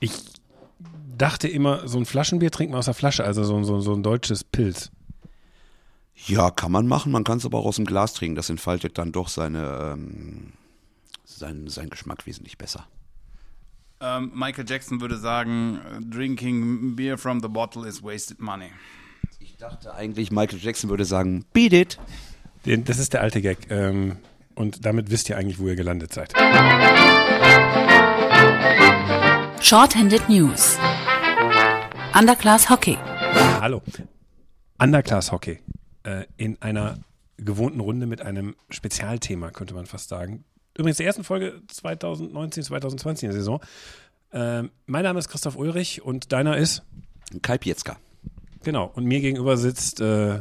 Ich dachte immer, so ein Flaschenbier trinkt man aus der Flasche, also so, so, so ein deutsches Pilz. Ja, kann man machen, man kann es aber auch aus dem Glas trinken. Das entfaltet dann doch seine, ähm, sein, seinen Geschmack wesentlich besser. Ähm, Michael Jackson würde sagen, drinking beer from the bottle is wasted money. Ich dachte eigentlich, Michael Jackson würde sagen, beat it. Den, das ist der alte Gag. Ähm, und damit wisst ihr eigentlich, wo ihr gelandet seid. Shorthanded News. Underclass Hockey. Hallo. Underclass Hockey. Äh, in einer gewohnten Runde mit einem Spezialthema, könnte man fast sagen. Übrigens, der ersten Folge 2019, 2020 in der Saison. Äh, mein Name ist Christoph Ulrich und deiner ist? Kai Pietzka. Genau. Und mir gegenüber sitzt äh,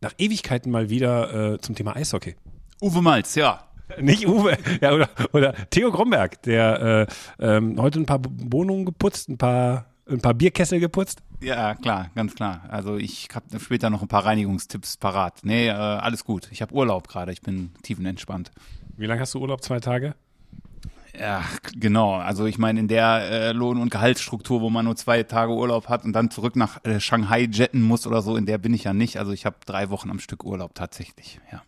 nach Ewigkeiten mal wieder äh, zum Thema Eishockey. Uwe Malz, ja. Nicht Uwe, ja, oder, oder Theo Gromberg, der äh, ähm, heute ein paar Wohnungen geputzt, ein paar, ein paar Bierkessel geputzt. Ja, klar, ganz klar. Also ich habe später noch ein paar Reinigungstipps parat. Nee, äh, alles gut. Ich habe Urlaub gerade, ich bin tiefenentspannt. Wie lange hast du Urlaub? Zwei Tage? Ja, genau. Also ich meine, in der äh, Lohn- und Gehaltsstruktur, wo man nur zwei Tage Urlaub hat und dann zurück nach äh, Shanghai jetten muss oder so, in der bin ich ja nicht. Also ich habe drei Wochen am Stück Urlaub tatsächlich, ja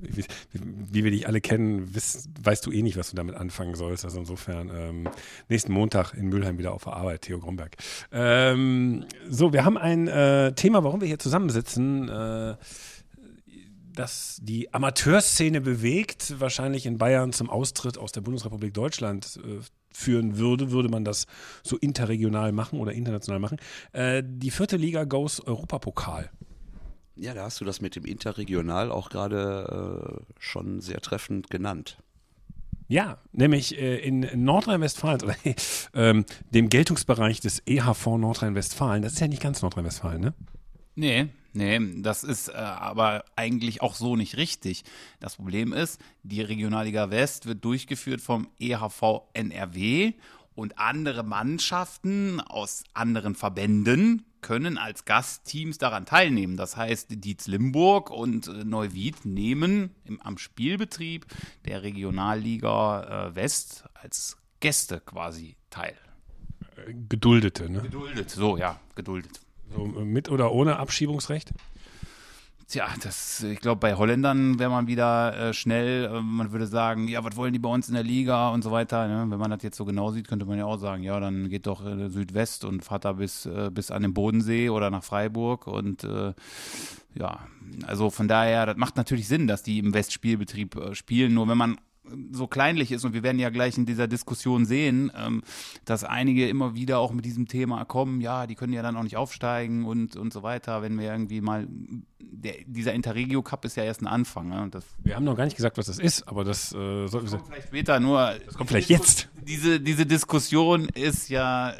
wie, wir dich alle kennen, wiss, weißt du eh nicht, was du damit anfangen sollst. Also insofern ähm, nächsten Montag in Mülheim wieder auf der Arbeit, Theo Gromberg. Ähm, so, wir haben ein äh, Thema, warum wir hier zusammensitzen. Äh, das die Amateurszene bewegt, wahrscheinlich in Bayern zum Austritt aus der Bundesrepublik Deutschland äh, führen würde, würde man das so interregional machen oder international machen. Äh, die vierte Liga goes Europapokal. Ja, da hast du das mit dem Interregional auch gerade äh, schon sehr treffend genannt. Ja, nämlich äh, in Nordrhein-Westfalen, oder ähm, dem Geltungsbereich des EHV Nordrhein-Westfalen. Das ist ja nicht ganz Nordrhein-Westfalen, ne? Nee, nee, das ist äh, aber eigentlich auch so nicht richtig. Das Problem ist, die Regionalliga West wird durchgeführt vom EHV NRW und andere Mannschaften aus anderen Verbänden können als Gastteams daran teilnehmen. Das heißt, Dietz Limburg und äh, Neuwied nehmen im, am Spielbetrieb der Regionalliga äh, West als Gäste quasi teil. Geduldete, ne? Geduldet, so, ja, geduldet. So, mit oder ohne Abschiebungsrecht? Tja, das, ich glaube, bei Holländern wäre man wieder äh, schnell, äh, man würde sagen, ja, was wollen die bei uns in der Liga und so weiter. Ne? Wenn man das jetzt so genau sieht, könnte man ja auch sagen, ja, dann geht doch äh, Südwest und fahrt da bis, äh, bis an den Bodensee oder nach Freiburg und äh, ja, also von daher, das macht natürlich Sinn, dass die im Westspielbetrieb äh, spielen. Nur wenn man so kleinlich ist und wir werden ja gleich in dieser Diskussion sehen, ähm, dass einige immer wieder auch mit diesem Thema kommen, ja, die können ja dann auch nicht aufsteigen und, und so weiter, wenn wir irgendwie mal der, dieser Interregio Cup ist ja erst ein Anfang. Ne? Wir haben noch gar nicht gesagt, was das ist, aber das äh, sollten wir. Vielleicht später nur. Das kommt vielleicht jetzt. Diese, diese Diskussion ist ja,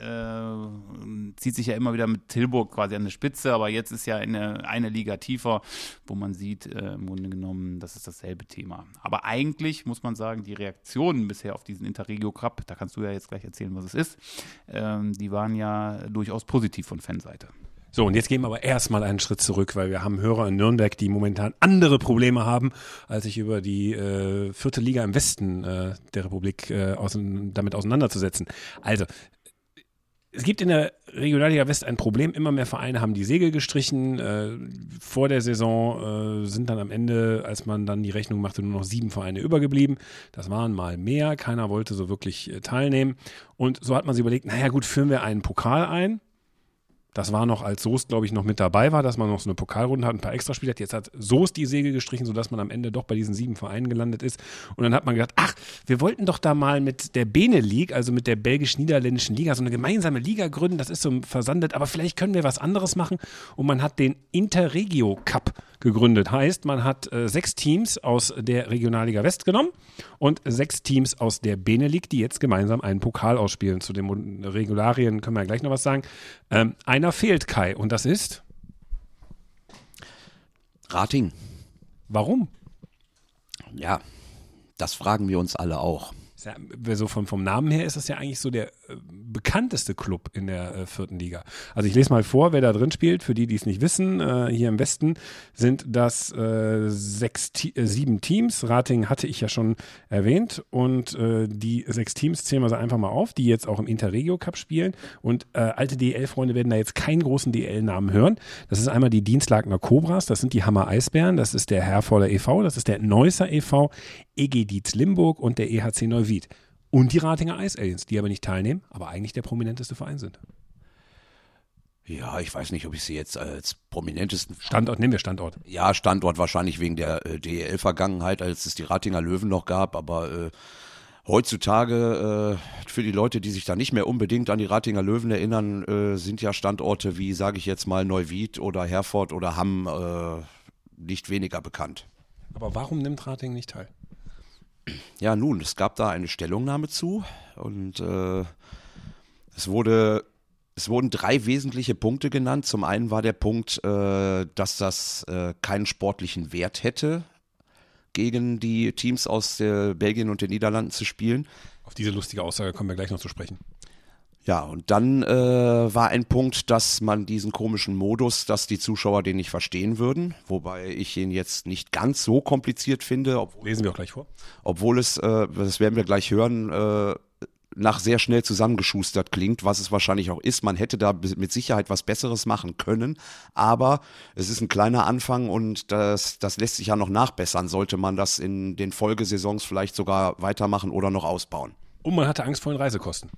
äh, zieht sich ja immer wieder mit Tilburg quasi an der Spitze, aber jetzt ist ja eine, eine Liga tiefer, wo man sieht, äh, im Grunde genommen, das ist dasselbe Thema. Aber eigentlich muss man sagen, die Reaktionen bisher auf diesen Interregio Cup, da kannst du ja jetzt gleich erzählen, was es ist, ähm, die waren ja durchaus positiv von Fanseite. So, und jetzt gehen wir aber erstmal einen Schritt zurück, weil wir haben Hörer in Nürnberg, die momentan andere Probleme haben, als sich über die äh, vierte Liga im Westen äh, der Republik äh, ausein damit auseinanderzusetzen. Also, es gibt in der Regionalliga West ein Problem. Immer mehr Vereine haben die Segel gestrichen. Äh, vor der Saison äh, sind dann am Ende, als man dann die Rechnung machte, nur noch sieben Vereine übergeblieben. Das waren mal mehr. Keiner wollte so wirklich äh, teilnehmen. Und so hat man sich überlegt, naja gut, führen wir einen Pokal ein das war noch, als Soest, glaube ich, noch mit dabei war, dass man noch so eine Pokalrunde hat, ein paar Extraspiele hat. Jetzt hat Soest die Segel gestrichen, sodass man am Ende doch bei diesen sieben Vereinen gelandet ist. Und dann hat man gedacht, ach, wir wollten doch da mal mit der Bene League, also mit der belgisch-niederländischen Liga, so eine gemeinsame Liga gründen. Das ist so versandet, aber vielleicht können wir was anderes machen. Und man hat den Interregio Cup gegründet. Heißt, man hat äh, sechs Teams aus der Regionalliga West genommen und sechs Teams aus der Bene League, die jetzt gemeinsam einen Pokal ausspielen. Zu den Regularien können wir ja gleich noch was sagen. Ähm, einer fehlt, Kai, und das ist? Rating. Warum? Ja, das fragen wir uns alle auch. Ja, so vom, vom Namen her ist das ja eigentlich so der äh, bekannteste Club in der äh, vierten Liga. Also ich lese mal vor, wer da drin spielt. Für die, die es nicht wissen, äh, hier im Westen sind das äh, sechs, äh, sieben Teams. Rating hatte ich ja schon erwähnt. Und äh, die sechs Teams zählen wir so einfach mal auf, die jetzt auch im Interregio Cup spielen. Und alte DL-Freunde werden da jetzt keinen großen DL-Namen hören. Das ist einmal die Dienstlagener Cobras, das sind die Hammer Eisbären, das ist der Herforder e.V., das ist der Neusser e.V., EG Dietz Limburg und der EHC Neuwied und die Ratinger Ice Aliens, die aber nicht teilnehmen, aber eigentlich der prominenteste Verein sind. Ja, ich weiß nicht, ob ich sie jetzt als prominentesten Standort, nehmen wir Standort. Ja, Standort wahrscheinlich wegen der äh, DEL-Vergangenheit, als es die Ratinger Löwen noch gab, aber äh, heutzutage äh, für die Leute, die sich da nicht mehr unbedingt an die Ratinger Löwen erinnern, äh, sind ja Standorte wie, sage ich jetzt mal, Neuwied oder Herford oder Hamm äh, nicht weniger bekannt. Aber warum nimmt Rating nicht teil? Ja, nun, es gab da eine Stellungnahme zu und äh, es wurde es wurden drei wesentliche Punkte genannt. Zum einen war der Punkt, äh, dass das äh, keinen sportlichen Wert hätte, gegen die Teams aus Belgien und den Niederlanden zu spielen. Auf diese lustige Aussage kommen wir gleich noch zu sprechen. Ja, und dann äh, war ein Punkt, dass man diesen komischen Modus, dass die Zuschauer den nicht verstehen würden, wobei ich ihn jetzt nicht ganz so kompliziert finde. Obwohl, Lesen wir auch gleich vor. Obwohl es, äh, das werden wir gleich hören, äh, nach sehr schnell zusammengeschustert klingt, was es wahrscheinlich auch ist. Man hätte da mit Sicherheit was Besseres machen können, aber es ist ein kleiner Anfang und das, das lässt sich ja noch nachbessern, sollte man das in den Folgesaisons vielleicht sogar weitermachen oder noch ausbauen. Und man hatte Angst vor den Reisekosten.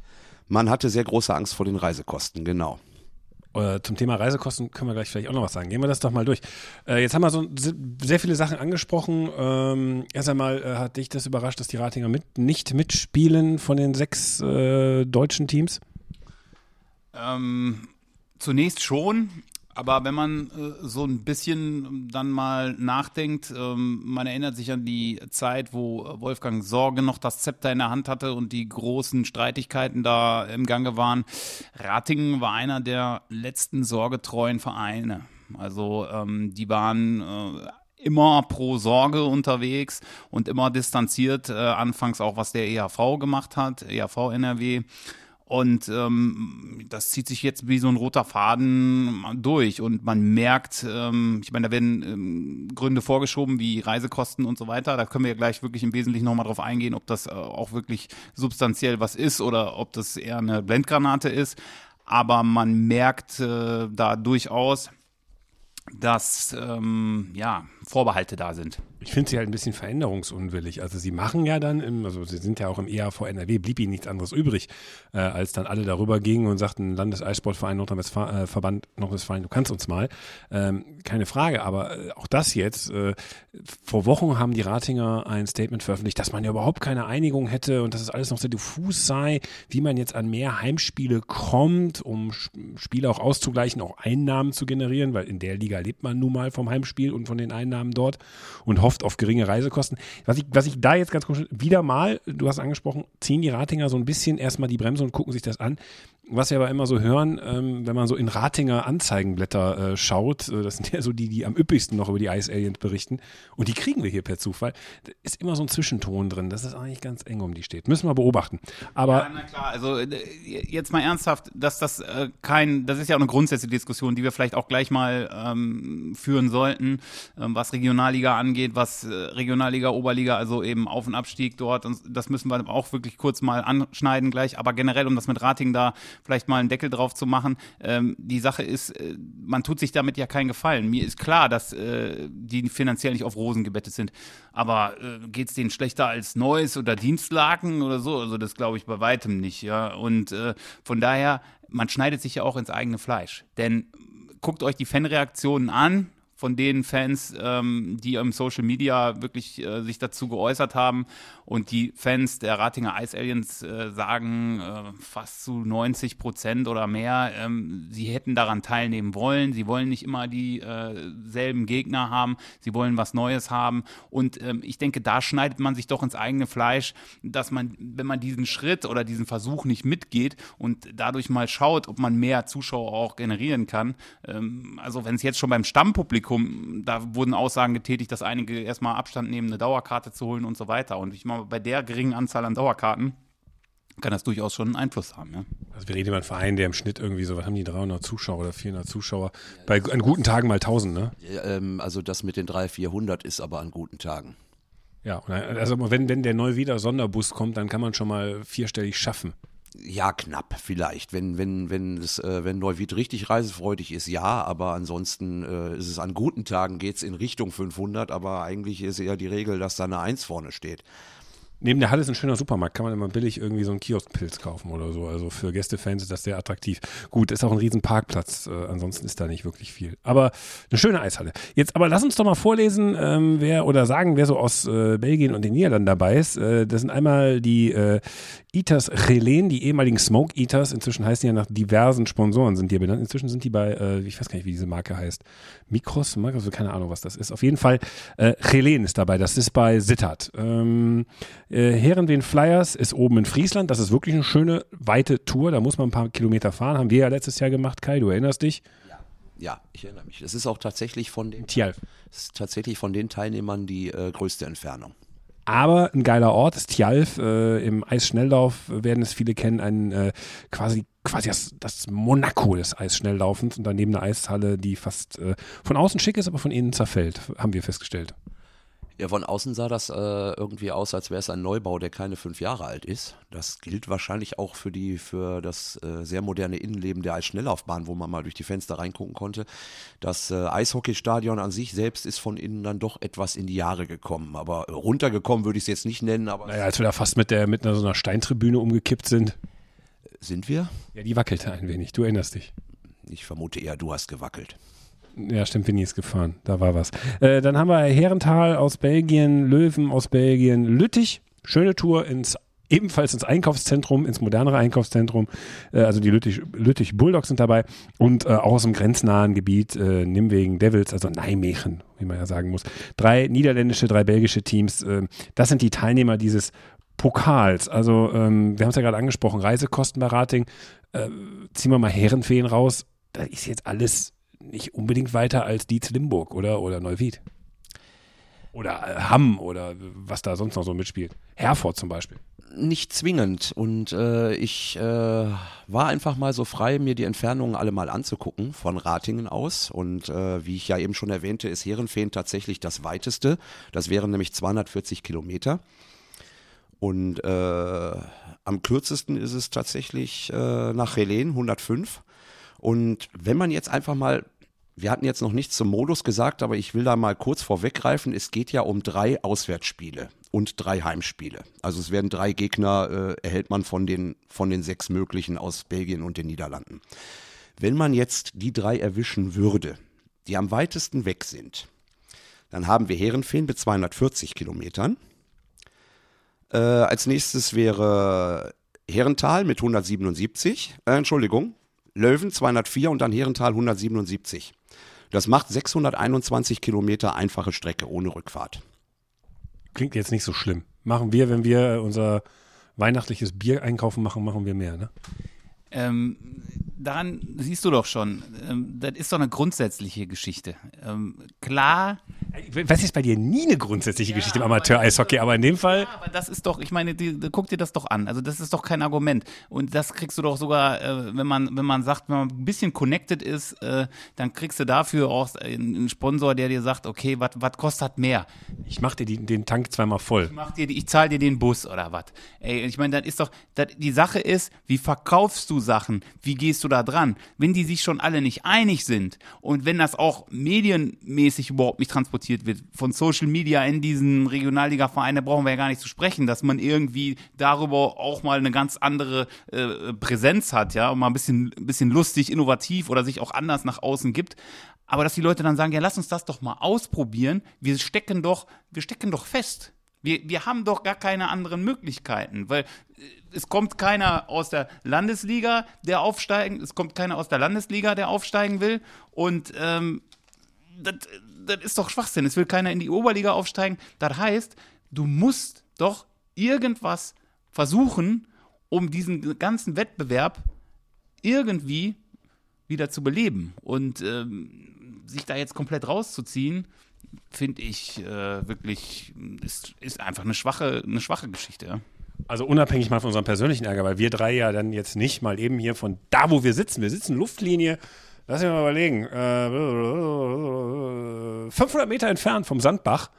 Man hatte sehr große Angst vor den Reisekosten, genau. Äh, zum Thema Reisekosten können wir gleich vielleicht auch noch was sagen. Gehen wir das doch mal durch. Äh, jetzt haben wir so sehr viele Sachen angesprochen. Ähm, erst einmal äh, hat dich das überrascht, dass die Ratinger mit, nicht mitspielen von den sechs äh, deutschen Teams? Ähm, zunächst schon. Aber wenn man äh, so ein bisschen dann mal nachdenkt, ähm, man erinnert sich an die Zeit, wo Wolfgang Sorge noch das Zepter in der Hand hatte und die großen Streitigkeiten da im Gange waren. Ratingen war einer der letzten sorgetreuen Vereine. Also ähm, die waren äh, immer pro Sorge unterwegs und immer distanziert, äh, anfangs auch was der EHV gemacht hat, EHV NRW. Und ähm, das zieht sich jetzt wie so ein roter Faden durch. Und man merkt, ähm, ich meine, da werden ähm, Gründe vorgeschoben wie Reisekosten und so weiter. Da können wir ja gleich wirklich im Wesentlichen nochmal drauf eingehen, ob das äh, auch wirklich substanziell was ist oder ob das eher eine Blendgranate ist. Aber man merkt äh, da durchaus, dass ähm, ja, Vorbehalte da sind. Ich finde sie halt ein bisschen veränderungsunwillig. Also sie machen ja dann, im, also sie sind ja auch im EAV NRW, blieb ihnen nichts anderes übrig, äh, als dann alle darüber gingen und sagten, Landeseissportverein Nordrhein-Westfalen, äh, Nordrhein-Westfalen, du kannst uns mal. Ähm, keine Frage, aber äh, auch das jetzt, äh, vor Wochen haben die Ratinger ein Statement veröffentlicht, dass man ja überhaupt keine Einigung hätte und dass es alles noch sehr diffus sei, wie man jetzt an mehr Heimspiele kommt, um Spiele auch auszugleichen, auch Einnahmen zu generieren, weil in der Liga lebt man nun mal vom Heimspiel und von den Einnahmen dort und hofft auf geringe Reisekosten. Was ich, was ich da jetzt ganz kurz, wieder mal, du hast angesprochen, ziehen die Ratinger so ein bisschen erstmal die Bremse und gucken sich das an was wir aber immer so hören, ähm, wenn man so in Ratinger Anzeigenblätter äh, schaut, äh, das sind ja so die, die am üppigsten noch über die Ice Aliens berichten. Und die kriegen wir hier per Zufall. Da ist immer so ein Zwischenton drin, dass es eigentlich ganz eng um die steht. Müssen wir beobachten. Aber. Ja, na klar, also äh, jetzt mal ernsthaft, dass das äh, kein, das ist ja auch eine grundsätzliche Diskussion, die wir vielleicht auch gleich mal ähm, führen sollten, ähm, was Regionalliga angeht, was äh, Regionalliga, Oberliga, also eben Auf- und Abstieg dort. Und das müssen wir auch wirklich kurz mal anschneiden gleich. Aber generell, um das mit Rating da vielleicht mal einen Deckel drauf zu machen. Ähm, die Sache ist, äh, man tut sich damit ja keinen Gefallen. Mir ist klar, dass äh, die finanziell nicht auf Rosen gebettet sind. Aber äh, geht es denen schlechter als Neues oder Dienstlaken oder so? Also das glaube ich bei weitem nicht. Ja. Und äh, von daher, man schneidet sich ja auch ins eigene Fleisch. Denn guckt euch die Fanreaktionen an von den Fans, ähm, die im Social Media wirklich äh, sich dazu geäußert haben. Und die Fans der Ratinger Ice Aliens äh, sagen äh, fast zu 90 Prozent oder mehr, ähm, sie hätten daran teilnehmen wollen. Sie wollen nicht immer dieselben äh, Gegner haben. Sie wollen was Neues haben. Und ähm, ich denke, da schneidet man sich doch ins eigene Fleisch, dass man, wenn man diesen Schritt oder diesen Versuch nicht mitgeht und dadurch mal schaut, ob man mehr Zuschauer auch generieren kann. Ähm, also wenn es jetzt schon beim Stammpublikum Publikum, da wurden Aussagen getätigt, dass einige erstmal Abstand nehmen, eine Dauerkarte zu holen und so weiter. Und ich meine, bei der geringen Anzahl an Dauerkarten kann das durchaus schon einen Einfluss haben. Ja? Also wir reden über einen Verein, der im Schnitt irgendwie so, was haben die, 300 Zuschauer oder 400 Zuschauer? Bei an guten Tagen mal 1000, ne? Ja, ähm, also das mit den 300, 400 ist aber an guten Tagen. Ja, also wenn, wenn der neu wieder Sonderbus kommt, dann kann man schon mal vierstellig schaffen. Ja, knapp vielleicht. Wenn, wenn, wenn, es, äh, wenn Neuwied richtig reisefreudig ist, ja, aber ansonsten äh, ist es an guten Tagen geht es in Richtung 500, aber eigentlich ist eher die Regel, dass da eine 1 vorne steht. Neben der Halle ist ein schöner Supermarkt, kann man immer billig irgendwie so einen Kioskpilz kaufen oder so. Also für Gästefans ist das sehr attraktiv. Gut, ist auch ein riesen Parkplatz, äh, ansonsten ist da nicht wirklich viel. Aber eine schöne Eishalle. Jetzt aber lass uns doch mal vorlesen, ähm, wer oder sagen, wer so aus äh, Belgien und den Niederlanden dabei ist. Äh, das sind einmal die äh, Eaters Relen, die ehemaligen Smoke Eaters. Inzwischen heißen die ja nach diversen Sponsoren sind die benannt. Inzwischen sind die bei, äh, ich weiß gar nicht, wie diese Marke heißt. Mikros, also keine Ahnung, was das ist. Auf jeden Fall, äh, Relen ist dabei. Das ist bei Sittard. Ähm, äh, Herrenwehen Flyers ist oben in Friesland. Das ist wirklich eine schöne, weite Tour. Da muss man ein paar Kilometer fahren. Haben wir ja letztes Jahr gemacht, Kai. Du erinnerst dich? Ja, ich erinnere mich. Es ist auch tatsächlich von den, Tjalf. ist tatsächlich von den Teilnehmern die äh, größte Entfernung. Aber ein geiler Ort ist Tjalf. Äh, Im Eisschnelllauf werden es viele kennen, ein äh, quasi quasi das, das Monaco des Eisschnelllaufens und daneben eine Eishalle, die fast äh, von außen schick ist, aber von innen zerfällt, haben wir festgestellt. Ja, von außen sah das äh, irgendwie aus, als wäre es ein Neubau, der keine fünf Jahre alt ist. Das gilt wahrscheinlich auch für die für das äh, sehr moderne Innenleben der Eisschnelllaufbahn, wo man mal durch die Fenster reingucken konnte. Das äh, Eishockeystadion an sich selbst ist von innen dann doch etwas in die Jahre gekommen. Aber äh, runtergekommen würde ich es jetzt nicht nennen. Aber Naja, als wir da fast mit der mit einer, so einer Steintribüne umgekippt sind. sind wir? Ja, die wackelte ein wenig. Du erinnerst dich. Ich vermute eher, du hast gewackelt. Ja, stimmt, Vinny ist gefahren. Da war was. Äh, dann haben wir Herrental aus Belgien, Löwen aus Belgien, Lüttich. Schöne Tour ins ebenfalls ins Einkaufszentrum, ins modernere Einkaufszentrum. Äh, also die Lüttich, Lüttich Bulldogs sind dabei und äh, auch aus dem grenznahen Gebiet äh, Nimwegen Devils, also Nijmegen, wie man ja sagen muss. Drei niederländische, drei belgische Teams. Äh, das sind die Teilnehmer dieses Pokals. Also ähm, wir haben es ja gerade angesprochen, Reisekosten bei. Äh, ziehen wir mal Herrenfeen raus. Da ist jetzt alles nicht unbedingt weiter als Dietz Limburg oder, oder Neuwied. Oder äh, Hamm oder was da sonst noch so mitspielt. Herford zum Beispiel. Nicht zwingend. Und äh, ich äh, war einfach mal so frei, mir die Entfernungen alle mal anzugucken von Ratingen aus. Und äh, wie ich ja eben schon erwähnte, ist Herrenfehn tatsächlich das weiteste. Das wären nämlich 240 Kilometer. Und äh, am kürzesten ist es tatsächlich äh, nach Helen 105. Und wenn man jetzt einfach mal, wir hatten jetzt noch nichts zum Modus gesagt, aber ich will da mal kurz vorweggreifen, es geht ja um drei Auswärtsspiele und drei Heimspiele. Also es werden drei Gegner, äh, erhält man von den, von den sechs möglichen aus Belgien und den Niederlanden. Wenn man jetzt die drei erwischen würde, die am weitesten weg sind, dann haben wir Herrenfehn mit 240 Kilometern. Äh, als nächstes wäre Herrental mit 177, äh, Entschuldigung, Löwen 204 und dann Herrental 177. Das macht 621 Kilometer einfache Strecke ohne Rückfahrt. Klingt jetzt nicht so schlimm. Machen wir, wenn wir unser weihnachtliches Bier einkaufen machen, machen wir mehr, ne? Ähm, daran siehst du doch schon, ähm, das ist doch eine grundsätzliche Geschichte. Ähm, klar. Was ist bei dir nie eine grundsätzliche Geschichte im Amateur-Eishockey, aber in dem Fall. Ja, aber das ist doch, ich meine, die, guck dir das doch an. Also das ist doch kein Argument. Und das kriegst du doch sogar, äh, wenn man, wenn man sagt, wenn man ein bisschen connected ist, äh, dann kriegst du dafür auch einen Sponsor, der dir sagt, okay, was kostet mehr? Ich mach dir die, den Tank zweimal voll. Ich, mach dir, die- ich zahle dir den Bus oder was. Ey, ich meine, das ist doch, das, die Sache ist, wie verkaufst du Sachen? Wie gehst du da dran? Wenn die sich schon alle nicht einig sind und wenn das auch medienmäßig überhaupt nicht transportiert wird, von Social Media in diesen Regionalliga-Vereinen, da brauchen wir ja gar nicht zu sprechen, dass man irgendwie darüber auch mal eine ganz andere äh, Präsenz hat, ja, und mal ein bisschen, ein bisschen lustig, innovativ oder sich auch anders nach außen gibt. Aber dass die Leute dann sagen, ja, lass uns das doch mal ausprobieren. Wir stecken doch, wir stecken doch fest. Wir, wir haben doch gar keine anderen Möglichkeiten, weil äh, es kommt keiner aus der Landesliga, der aufsteigen, es kommt keiner aus der Landesliga, der aufsteigen will. Und ähm, das, das ist doch Schwachsinn. Es will keiner in die Oberliga aufsteigen. Das heißt, du musst doch irgendwas versuchen, um diesen ganzen Wettbewerb irgendwie wieder zu beleben. Und ähm, sich da jetzt komplett rauszuziehen, finde ich äh, wirklich, ist, ist einfach eine schwache, eine schwache Geschichte. Also unabhängig mal von unserem persönlichen Ärger, weil wir drei ja dann jetzt nicht mal eben hier von da, wo wir sitzen, wir sitzen Luftlinie, lass mich mal überlegen, äh, 500 Meter entfernt vom Sandbach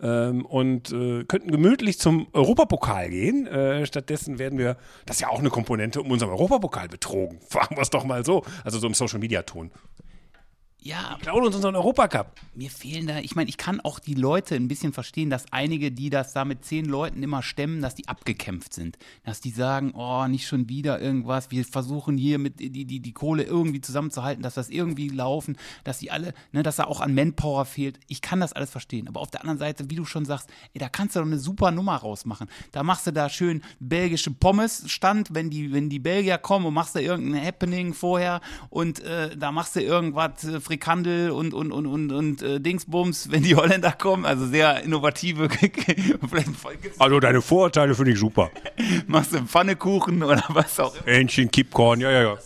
ähm, und äh, könnten gemütlich zum Europapokal gehen. Äh, stattdessen werden wir, das ist ja auch eine Komponente, um unseren Europapokal betrogen. Fragen wir es doch mal so, also so im Social-Media-Ton. Ja, Klauen uns unseren Europacup. mir fehlen da, ich meine, ich kann auch die Leute ein bisschen verstehen, dass einige, die das da mit zehn Leuten immer stemmen, dass die abgekämpft sind. Dass die sagen, oh, nicht schon wieder irgendwas, wir versuchen hier mit die, die, die Kohle irgendwie zusammenzuhalten, dass das irgendwie laufen, dass die alle, ne, dass da auch an Manpower fehlt. Ich kann das alles verstehen. Aber auf der anderen Seite, wie du schon sagst, ey, da kannst du doch eine super Nummer rausmachen. Da machst du da schön belgische Pommes-Stand, wenn die, wenn die Belgier kommen und machst da irgendein Happening vorher und äh, da machst du irgendwas, äh, Frikandel und, und, und, und, und äh, Dingsbums, wenn die Holländer kommen. Also sehr innovative. Also deine Vorurteile finde ich super. machst du Pfannekuchen oder was auch immer. Hähnchen, Kippkorn, ja, ja, ja.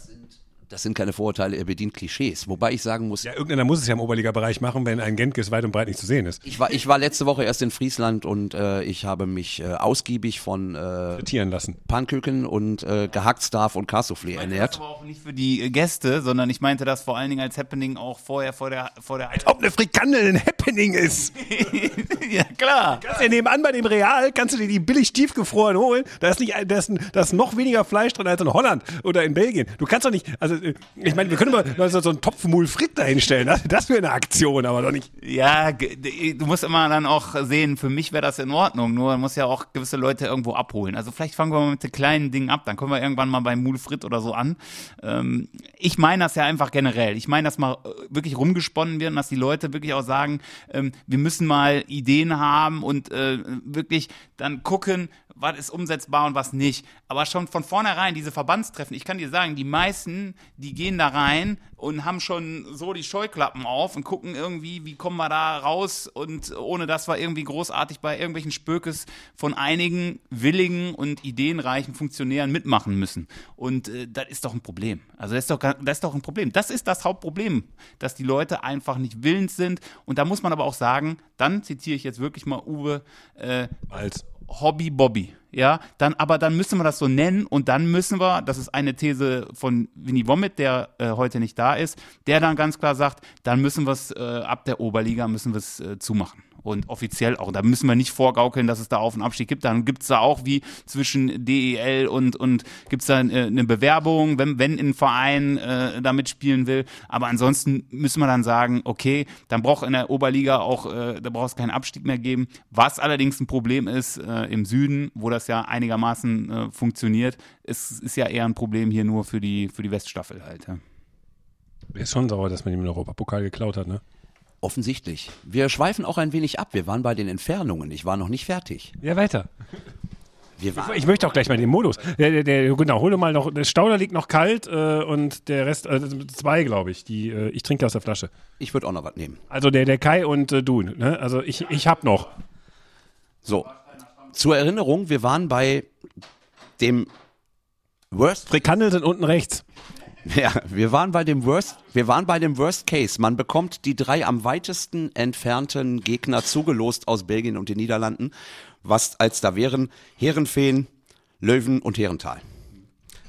Das sind keine Vorurteile, er bedient Klischees. Wobei ich sagen muss, Ja, irgendeiner muss es ja im Oberliga-Bereich machen, wenn ein Gentkes weit und breit nicht zu sehen ist. ich war, ich war letzte Woche erst in Friesland und äh, ich habe mich äh, ausgiebig von äh, Tieren lassen. Pannköken und äh, Gehacktstarf und Cassoufflé Das ernährt. aber auch nicht für die äh, Gäste, sondern ich meinte das vor allen Dingen als Happening auch vorher vor der vor der Ob eine Frikandel ein Happening ist. Ja, klar. Kannst ja nebenan bei dem Real, kannst du dir die billig tiefgefroren holen. Da ist, nicht, da, ist, da ist noch weniger Fleisch drin als in Holland oder in Belgien. Du kannst doch nicht, also ich meine, wir können mal so einen Topf Moule Frites dahinstellen. Das, das wäre eine Aktion, aber doch nicht. Ja, du musst immer dann auch sehen, für mich wäre das in Ordnung, nur man muss ja auch gewisse Leute irgendwo abholen. Also vielleicht fangen wir mal mit den kleinen Dingen ab, dann kommen wir irgendwann mal bei Moule Frit oder so an. Ähm, ich meine das ja einfach generell. Ich meine, dass mal äh, wirklich rumgesponnen wird und dass die Leute wirklich auch sagen, ähm, wir müssen mal Ideen haben und äh, wirklich dann gucken, was ist umsetzbar und was nicht. Aber schon von vornherein, diese Verbandstreffen, ich kann dir sagen, die meisten, die gehen da rein und haben schon so die Scheuklappen auf und gucken irgendwie, wie kommen wir da raus und ohne dass wir irgendwie großartig bei irgendwelchen Spökes von einigen willigen und ideenreichen Funktionären mitmachen müssen. Und äh, das ist doch ein Problem. Also das ist doch, das ist doch ein Problem. Das ist das Hauptproblem, dass die Leute einfach nicht willens sind. Und da muss man aber auch sagen, dann zitiere ich jetzt wirklich mal Uwe, äh, Als. Hobby Bobby. Ja, dann, aber dann müssen wir das so nennen und dann müssen wir, das ist eine These von Winnie Womit, der äh, heute nicht da ist, der dann ganz klar sagt, dann müssen wir es äh, ab der Oberliga müssen wir es äh, zumachen. Und offiziell auch. Da müssen wir nicht vorgaukeln, dass es da Auf- und Abstieg gibt. Dann gibt es da auch wie zwischen DEL und, und gibt es da äh, eine Bewerbung, wenn, wenn ein Verein äh, da mitspielen will. Aber ansonsten müssen wir dann sagen, okay, dann braucht in der Oberliga auch, äh, da braucht es keinen Abstieg mehr geben. Was allerdings ein Problem ist äh, im Süden, wo das ja einigermaßen äh, funktioniert, ist, ist ja eher ein Problem hier nur für die, für die Weststaffel halt. Ja. Ist schon sauer, dass man ihm den Europapokal geklaut hat, ne? Offensichtlich. Wir schweifen auch ein wenig ab. Wir waren bei den Entfernungen. Ich war noch nicht fertig. Ja, weiter. Wir waren, Ich möchte auch gleich mal den Modus. Der, der, der, genau, hol dir mal noch. Der Stauder liegt noch kalt äh, und der Rest, äh, zwei, glaube ich. Die, äh, ich trinke aus der Flasche. ich würde auch noch was nehmen. Also der, der Kai und äh, du. Ne? Also ich, ich hab noch. So. Zur Erinnerung, wir waren bei dem Worst Frikandel sind unten rechts. Ja, wir waren bei dem Worst, wir waren bei dem Worst Case. Man bekommt die drei am weitesten entfernten Gegner zugelost aus Belgien und den Niederlanden, was als da wären Herenfeen, Löwen und Herental.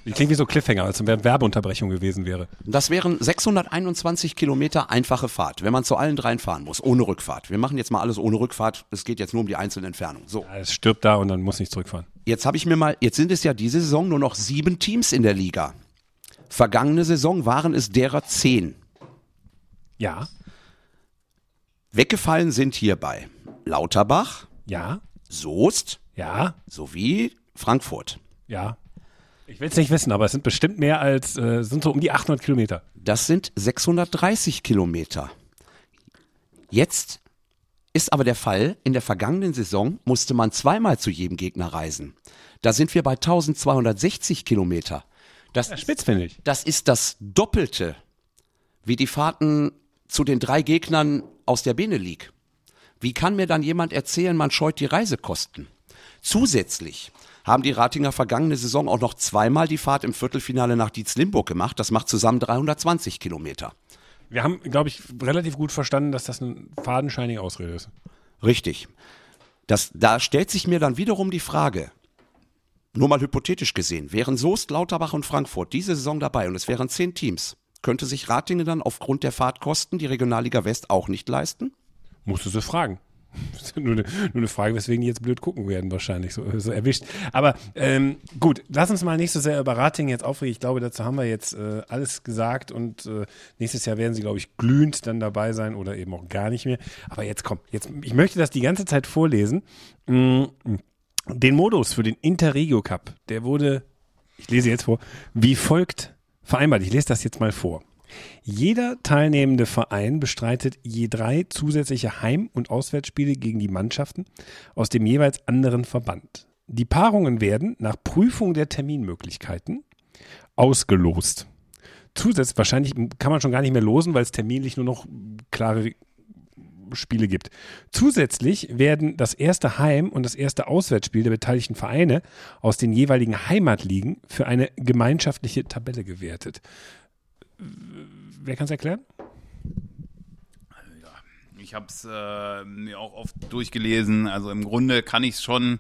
Die klingt wie so Cliffhanger, als wenn Werbeunterbrechung gewesen wäre. Das wären 621 Kilometer einfache Fahrt, wenn man zu allen dreien fahren muss, ohne Rückfahrt. Wir machen jetzt mal alles ohne Rückfahrt. Es geht jetzt nur um die einzelnen Entfernungen. So, Ja, Es stirbt da und dann muss nicht zurückfahren. jetzt habe ich mir mal, jetzt sind es ja diese Saison nur noch sieben Teams in der Liga. Vergangene Saison waren es derer zehn. Ja, Weggefallen sind hierbei Lauterbach, ja, Soest ja, sowie Frankfurt. ja. Ich will es nicht wissen, aber es sind bestimmt mehr als, äh, sind so um die 800 Kilometer. Das sind 630 Kilometer. Jetzt ist aber der Fall, in der vergangenen Saison musste man zweimal zu jedem Gegner reisen. Da sind wir bei 1260 Kilometer. Das, Ja, spitz finde ich. das ist das Doppelte wie die Fahrten zu den drei Gegnern aus der Benelux. Wie kann mir dann jemand erzählen, man scheut die Reisekosten? Zusätzlich haben die Ratinger vergangene Saison auch noch zweimal die Fahrt im Viertelfinale nach Dietz-Limburg gemacht. Das macht zusammen 320 Kilometer. Wir haben, glaube ich, relativ gut verstanden, dass das eine fadenscheinige Ausrede ist. Richtig. Das, da stellt sich mir dann wiederum die Frage, nur mal hypothetisch gesehen, wären Soest, Lauterbach und Frankfurt diese Saison dabei und es wären zehn Teams, könnte sich Ratingen dann aufgrund der Fahrtkosten die Regionalliga West auch nicht leisten? Musst du sie fragen. Das nur eine, nur eine Frage, weswegen die jetzt blöd gucken werden, wahrscheinlich so, so erwischt. Aber ähm, gut, lass uns mal nicht so sehr über Ratingen jetzt aufregen. Ich glaube, dazu haben wir jetzt äh, alles gesagt und äh, nächstes Jahr werden sie, glaube ich, glühend dann dabei sein oder eben auch gar nicht mehr. Aber jetzt komm, jetzt, ich möchte das die ganze Zeit vorlesen. Mm, den Modus für den Interregio Cup, der wurde, ich lese jetzt vor, wie folgt vereinbart. Ich lese das jetzt mal vor. Jeder teilnehmende Verein bestreitet je drei zusätzliche Heim- und Auswärtsspiele gegen die Mannschaften aus dem jeweils anderen Verband. Die Paarungen werden nach Prüfung der Terminmöglichkeiten ausgelost. Zusätzlich, wahrscheinlich kann man schon gar nicht mehr losen, weil es terminlich nur noch klare Spiele gibt. Zusätzlich werden das erste Heim- und das erste Auswärtsspiel der beteiligten Vereine aus den jeweiligen Heimatligen für eine gemeinschaftliche Tabelle gewertet. Wer kann es erklären? Ich habe es äh, mir auch oft durchgelesen. Also im Grunde kann ich es schon,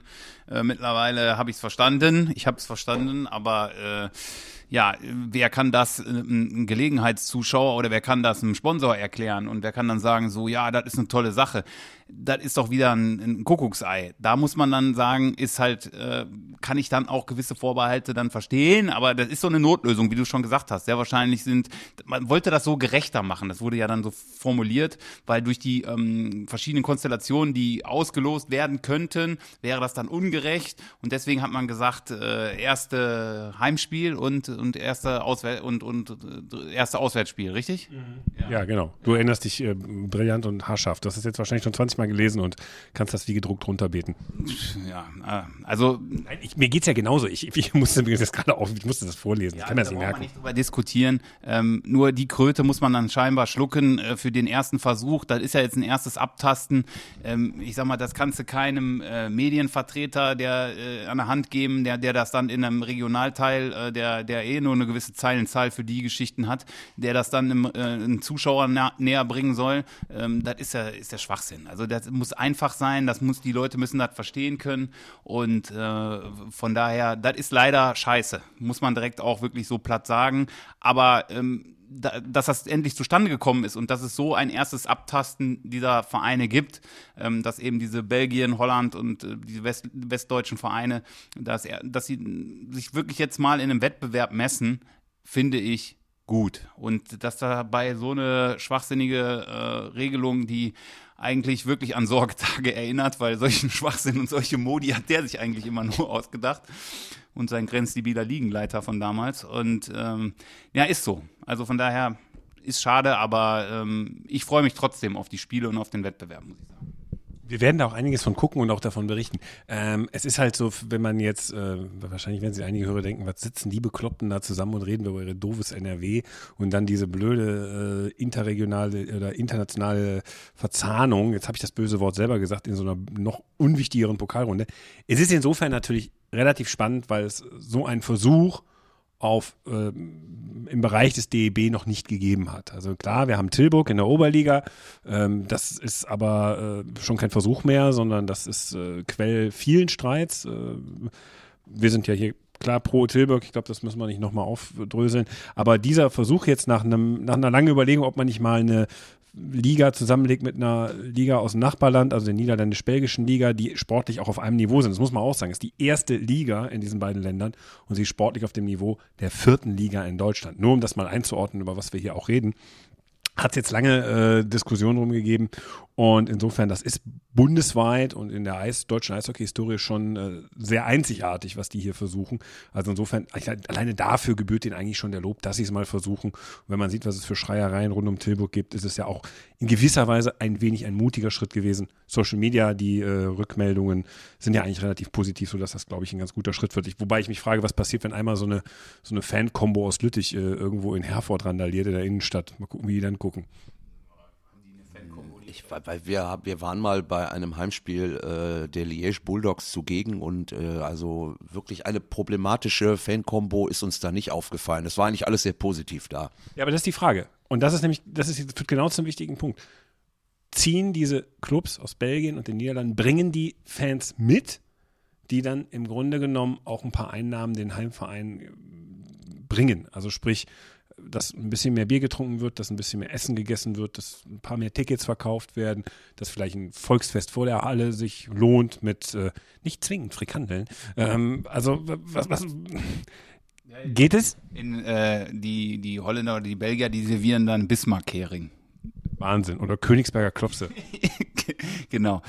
äh, mittlerweile habe ich es verstanden. Ich habe es verstanden, aber äh, ja, wer kann das äh, ein Gelegenheitszuschauer oder wer kann das einem Sponsor erklären und wer kann dann sagen, so, ja, das ist eine tolle Sache. Das ist doch wieder ein, ein Kuckucksei. Da muss man dann sagen, ist halt, äh, kann ich dann auch gewisse Vorbehalte dann verstehen, aber das ist so eine Notlösung, wie du schon gesagt hast. Sehr wahrscheinlich sind, man wollte das so gerechter machen, das wurde ja dann so formuliert, weil durch die ähm, verschiedenen Konstellationen, die ausgelost werden könnten, wäre das dann ungerecht und deswegen hat man gesagt, äh, erste Heimspiel und und erste Auswär und und äh, erste Auswärtsspiel, richtig? Mhm. Ja. ja. genau. Du erinnerst dich äh, brillant und haarscharf. Hast es jetzt wahrscheinlich schon 20 Mal gelesen und kannst das wie gedruckt runterbeten. Ja, äh, also ich, mir geht's ja genauso. Ich, ich musste mir das gerade auf, ich musste das vorlesen. Ja, ich kann das da nicht merken. Man nicht drüber diskutieren. Ähm, nur die Kröte muss man dann scheinbar schlucken äh, für den ersten Versuch. Das ist ja jetzt ein erstes Abtasten. Ähm, ich sag mal, das kannst du keinem äh, Medienvertreter der äh, an der Hand geben, der der das dann in einem Regionalteil, äh, der der eh nur eine gewisse Zeilenzahl für die Geschichten hat, der das dann im, äh, einem Zuschauer näher bringen soll, ähm, das ist ja, ist ja Schwachsinn. Also das muss einfach sein, das muss, die Leute müssen das verstehen können und äh, von daher, das ist leider scheiße, muss man direkt auch wirklich so platt sagen, aber ähm, da, dass das endlich zustande gekommen ist und dass es so ein erstes Abtasten dieser Vereine gibt, ähm, dass eben diese Belgien, Holland und äh, die West, westdeutschen Vereine, dass, er, dass sie sich wirklich jetzt mal in einem Wettbewerb messen, finde ich gut. Und dass dabei so eine schwachsinnige äh, Regelung, die eigentlich wirklich an Sorgetage erinnert, weil solchen Schwachsinn und solche Modi hat der sich eigentlich immer nur ausgedacht und sein grenzdebiler Liegenleiter von damals. Und ähm, ja, ist so. Also von daher ist schade, aber ähm, ich freue mich trotzdem auf die Spiele und auf den Wettbewerb, muss ich sagen. Wir werden da auch einiges von gucken und auch davon berichten. Ähm, es ist halt so, wenn man jetzt, äh, wahrscheinlich werden sich einige Hörer denken, was sitzen die Bekloppten da zusammen und reden über ihre doofes NRW und dann diese blöde äh, interregionale oder internationale Verzahnung, jetzt habe ich das böse Wort selber gesagt, in so einer noch unwichtigeren Pokalrunde. Es ist insofern natürlich relativ spannend, weil es so ein Versuch auf äh, im Bereich des DEB noch nicht gegeben hat. Also klar, wir haben Tilburg in der Oberliga, ähm, das ist aber äh, schon kein Versuch mehr, sondern das ist äh, Quell vielen Streits. Äh, wir sind ja hier klar pro Tilburg, ich glaube, das müssen wir nicht nochmal aufdröseln. Aber dieser Versuch jetzt nach einem, nach einer langen Überlegung, ob man nicht mal eine Liga zusammenlegt mit einer Liga aus dem Nachbarland, also der niederländisch-belgischen Liga, die sportlich auch auf einem Niveau sind. Das muss man auch sagen. Ist die erste Liga in diesen beiden Ländern und sie ist sportlich auf dem Niveau der vierten Liga in Deutschland. Nur um das mal einzuordnen, über was wir hier auch reden hat es jetzt lange äh, Diskussionen rumgegeben und insofern, das ist bundesweit und in der Eis, deutschen Eishockey-Historie schon äh, sehr einzigartig, was die hier versuchen. Also insofern, alleine dafür gebührt ihnen eigentlich schon der Lob, dass sie es mal versuchen. Und wenn man sieht, was es für Schreiereien rund um Tilburg gibt, ist es ja auch in gewisser Weise ein wenig ein mutiger Schritt gewesen. Social Media, die äh, Rückmeldungen sind ja eigentlich relativ positiv, sodass das, glaube ich, ein ganz guter Schritt wird. Ich, wobei ich mich frage, was passiert, wenn einmal so eine, so eine Fan-Kombo aus Lüttich äh, irgendwo in Herford randaliert, in der Innenstadt. Mal gucken, wie die dann gucken ich, weil wir, wir waren mal bei einem Heimspiel äh, der Liège Bulldogs zugegen und äh, also wirklich eine problematische Fan-Kombo ist uns da nicht aufgefallen. Es war eigentlich alles sehr positiv da. Ja, aber das ist die Frage. Und das ist nämlich, das ist genau zum wichtigen Punkt. Ziehen diese Clubs aus Belgien und den Niederlanden, bringen die Fans mit? die dann im Grunde genommen auch ein paar Einnahmen den Heimverein äh, bringen. Also sprich, dass ein bisschen mehr Bier getrunken wird, dass ein bisschen mehr Essen gegessen wird, dass ein paar mehr Tickets verkauft werden, dass vielleicht ein Volksfest vor der Halle sich lohnt mit äh, nicht zwingend Frikandeln. Ähm, also was, was geht es? In, äh, die, die Holländer oder die Belgier, die servieren dann Bismarck-Hering. Wahnsinn. Oder Königsberger Klopse. genau.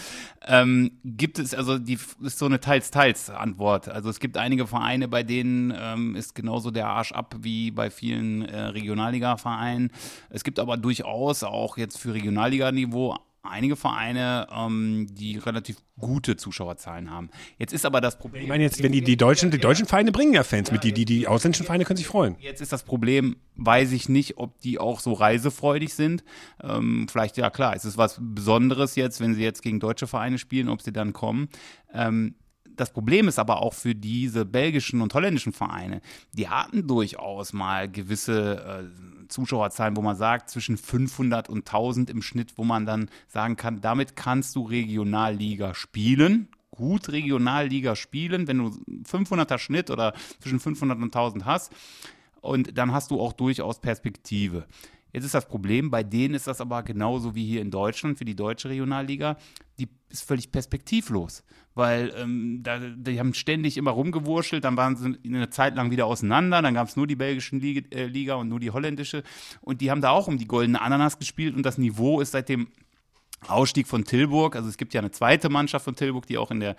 Ähm, gibt es, also die ist so eine Teils-Teils-Antwort. Also es gibt einige Vereine, bei denen ähm, ist genauso der Arsch ab wie bei vielen äh, Regionalliga-Vereinen. Es gibt aber durchaus auch jetzt für Regionalliga-Niveau einige Vereine, ähm, die relativ gute Zuschauerzahlen haben. Jetzt ist aber das Problem. Ich meine jetzt, wenn die, die deutschen, die deutschen Vereine bringen ja Fans mit, die, die, die ausländischen Vereine können sich freuen. Jetzt ist das Problem, weiß ich nicht, ob die auch so reisefreudig sind. Ähm, vielleicht, ja klar, es ist was Besonderes jetzt, wenn sie jetzt gegen deutsche Vereine spielen, ob sie dann kommen. Ähm, das Problem ist aber auch für diese belgischen und holländischen Vereine, die hatten durchaus mal gewisse äh, Zuschauerzahlen, wo man sagt, zwischen 500 und 1000 im Schnitt, wo man dann sagen kann, damit kannst du Regionalliga spielen. Gut Regionalliga spielen, wenn du 500er Schnitt oder zwischen 500 und 1000 hast. Und dann hast du auch durchaus Perspektive. Jetzt ist das Problem, bei denen ist das aber genauso wie hier in Deutschland für die deutsche Regionalliga, die ist völlig perspektivlos, weil ähm, da, die haben ständig immer rumgewurschtelt, dann waren sie eine Zeit lang wieder auseinander, dann gab es nur die belgische Liga, äh, Liga und nur die holländische. Und die haben da auch um die goldene Ananas gespielt und das Niveau ist seitdem Ausstieg von Tilburg, also es gibt ja eine zweite Mannschaft von Tilburg, die auch in der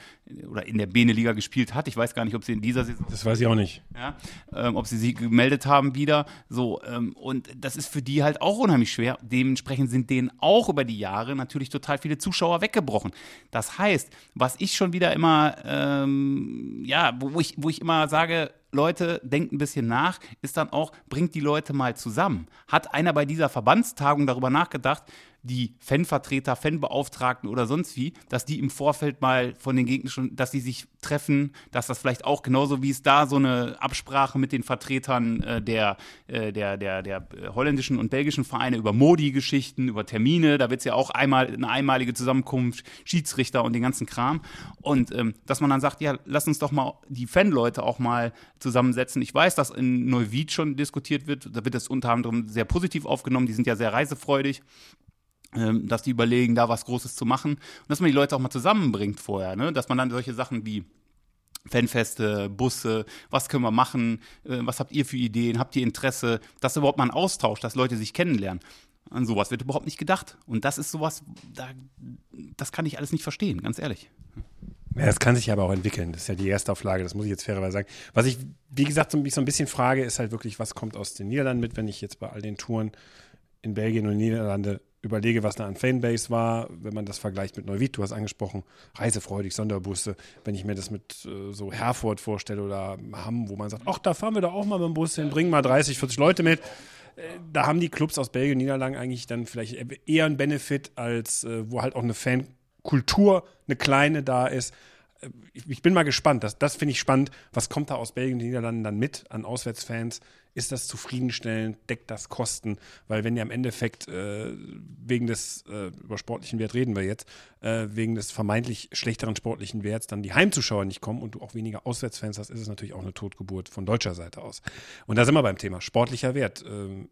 oder in der Bene-Liga gespielt hat. Ich weiß gar nicht, ob sie in dieser Saison. Das weiß ich auch nicht. Ja, ähm, ob sie sie gemeldet haben wieder. So ähm, und das ist für die halt auch unheimlich schwer. Dementsprechend sind denen auch über die Jahre natürlich total viele Zuschauer weggebrochen. Das heißt, was ich schon wieder immer ähm, ja, wo ich wo ich immer sage, Leute, denkt ein bisschen nach, ist dann auch, bringt die Leute mal zusammen. Hat einer bei dieser Verbandstagung darüber nachgedacht, die Fanvertreter, Fanbeauftragten oder sonst wie, dass die im Vorfeld mal von den Gegnern schon, dass die sich treffen, dass das vielleicht auch genauso wie es da so eine Absprache mit den Vertretern äh, der, äh, der, der, der holländischen und belgischen Vereine über Modi-Geschichten, über Termine, da wird es ja auch einmal eine einmalige Zusammenkunft, Schiedsrichter und den ganzen Kram. Und ähm, dass man dann sagt, ja, lass uns doch mal die Fanleute auch mal zusammensetzen. Ich weiß, dass in Neuwied schon diskutiert wird, da wird es unter anderem sehr positiv aufgenommen, die sind ja sehr reisefreudig. Ähm, dass die überlegen, da was Großes zu machen und dass man die Leute auch mal zusammenbringt vorher, ne? dass man dann solche Sachen wie Fanfeste, Busse, was können wir machen, äh, was habt ihr für Ideen, habt ihr Interesse, dass überhaupt mal ein Austausch, dass Leute sich kennenlernen. An sowas wird überhaupt nicht gedacht. Und das ist sowas, da, das kann ich alles nicht verstehen, ganz ehrlich. Ja, das kann sich aber auch entwickeln. Das ist ja die erste Auflage, das muss ich jetzt fairerweise sagen. Was ich, wie gesagt, so, mich so ein bisschen frage, ist halt wirklich, was kommt aus den Niederlanden mit, wenn ich jetzt bei all den Touren in Belgien und Niederlande überlege, was da an Fanbase war, wenn man das vergleicht mit Neuwied, du hast angesprochen, reisefreudig, Sonderbusse, wenn ich mir das mit äh, so Herford vorstelle oder Hamm, wo man sagt, ach, da fahren wir doch auch mal mit dem Bus hin, bringen mal 30, 40 Leute mit. Äh, da haben die Clubs aus Belgien und Niederlanden eigentlich dann vielleicht eher einen Benefit, als äh, wo halt auch eine Fankultur, eine kleine da ist. Äh, ich, bin mal gespannt, das, das finde ich spannend. Was kommt da aus Belgien und Niederlanden dann mit an Auswärtsfans? Ist das zufriedenstellend, deckt das Kosten? Weil wenn ja im Endeffekt äh, wegen des, äh, über sportlichen Wert reden wir jetzt, äh, wegen des vermeintlich schlechteren sportlichen Werts dann die Heimzuschauer nicht kommen und du auch weniger Auswärtsfans hast, ist es natürlich auch eine Totgeburt von deutscher Seite aus. Und da sind wir beim Thema sportlicher Wert. Ähm,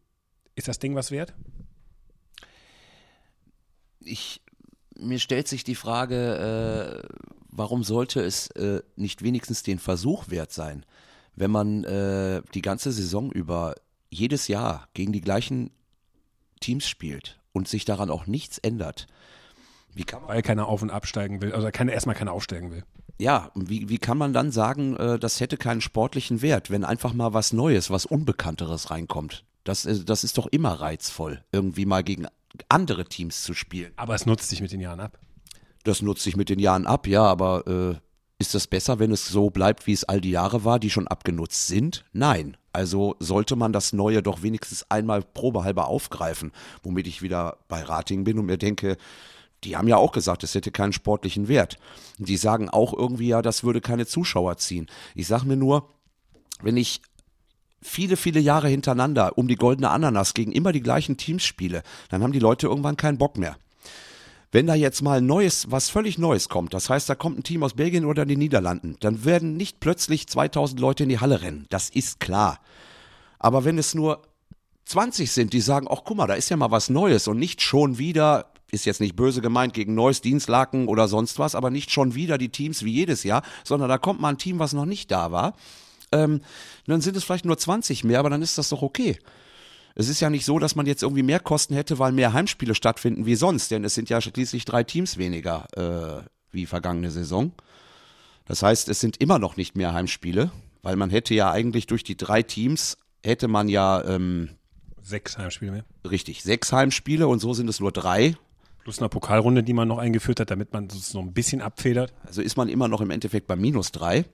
ist das Ding was wert? Ich, mir stellt sich die Frage, äh, warum sollte es äh, nicht wenigstens den Versuch wert sein? Wenn man äh, die ganze Saison über jedes Jahr gegen die gleichen Teams spielt und sich daran auch nichts ändert. Wie kann man, Weil keiner auf- und absteigen will, also keine, erstmal keiner aufsteigen will. Ja, wie, wie kann man dann sagen, äh, das hätte keinen sportlichen Wert, wenn einfach mal was Neues, was Unbekannteres reinkommt? Das, äh, das ist doch immer reizvoll, irgendwie mal gegen andere Teams zu spielen. Aber es nutzt sich mit den Jahren ab. Das nutzt sich mit den Jahren ab, ja, aber äh, ist das besser, wenn es so bleibt, wie es all die Jahre war, die schon abgenutzt sind? Nein. Also sollte man das Neue doch wenigstens einmal probehalber aufgreifen, womit ich wieder bei Rating bin und mir denke, die haben ja auch gesagt, es hätte keinen sportlichen Wert. Die sagen auch irgendwie, ja, das würde keine Zuschauer ziehen. Ich sage mir nur, wenn ich viele, viele Jahre hintereinander um die goldene Ananas gegen immer die gleichen Teams spiele, dann haben die Leute irgendwann keinen Bock mehr wenn da jetzt mal Neues, was völlig Neues kommt, das heißt, da kommt ein Team aus Belgien oder den Niederlanden, dann werden nicht plötzlich 2000 Leute in die Halle rennen. Das ist klar. Aber wenn es nur 20 sind, die sagen, ach guck mal, da ist ja mal was Neues und nicht schon wieder, ist jetzt nicht böse gemeint gegen neues Dienstlaken oder sonst was, aber nicht schon wieder die Teams wie jedes Jahr, sondern da kommt mal ein Team, was noch nicht da war. Ähm, dann sind es vielleicht nur 20 mehr, aber dann ist das doch okay. Es ist ja nicht so, dass man jetzt irgendwie mehr Kosten hätte, weil mehr Heimspiele stattfinden wie sonst, denn es sind ja schließlich drei Teams weniger äh, wie vergangene Saison. Das heißt, es sind immer noch nicht mehr Heimspiele, weil man hätte ja eigentlich durch die drei Teams hätte man ja ähm, Sechs Heimspiele mehr. richtig sechs Heimspiele und so sind es nur drei. Plus eine Pokalrunde, die man noch eingeführt hat, damit man es noch ein bisschen abfedert. Also ist man immer noch im Endeffekt bei minus drei.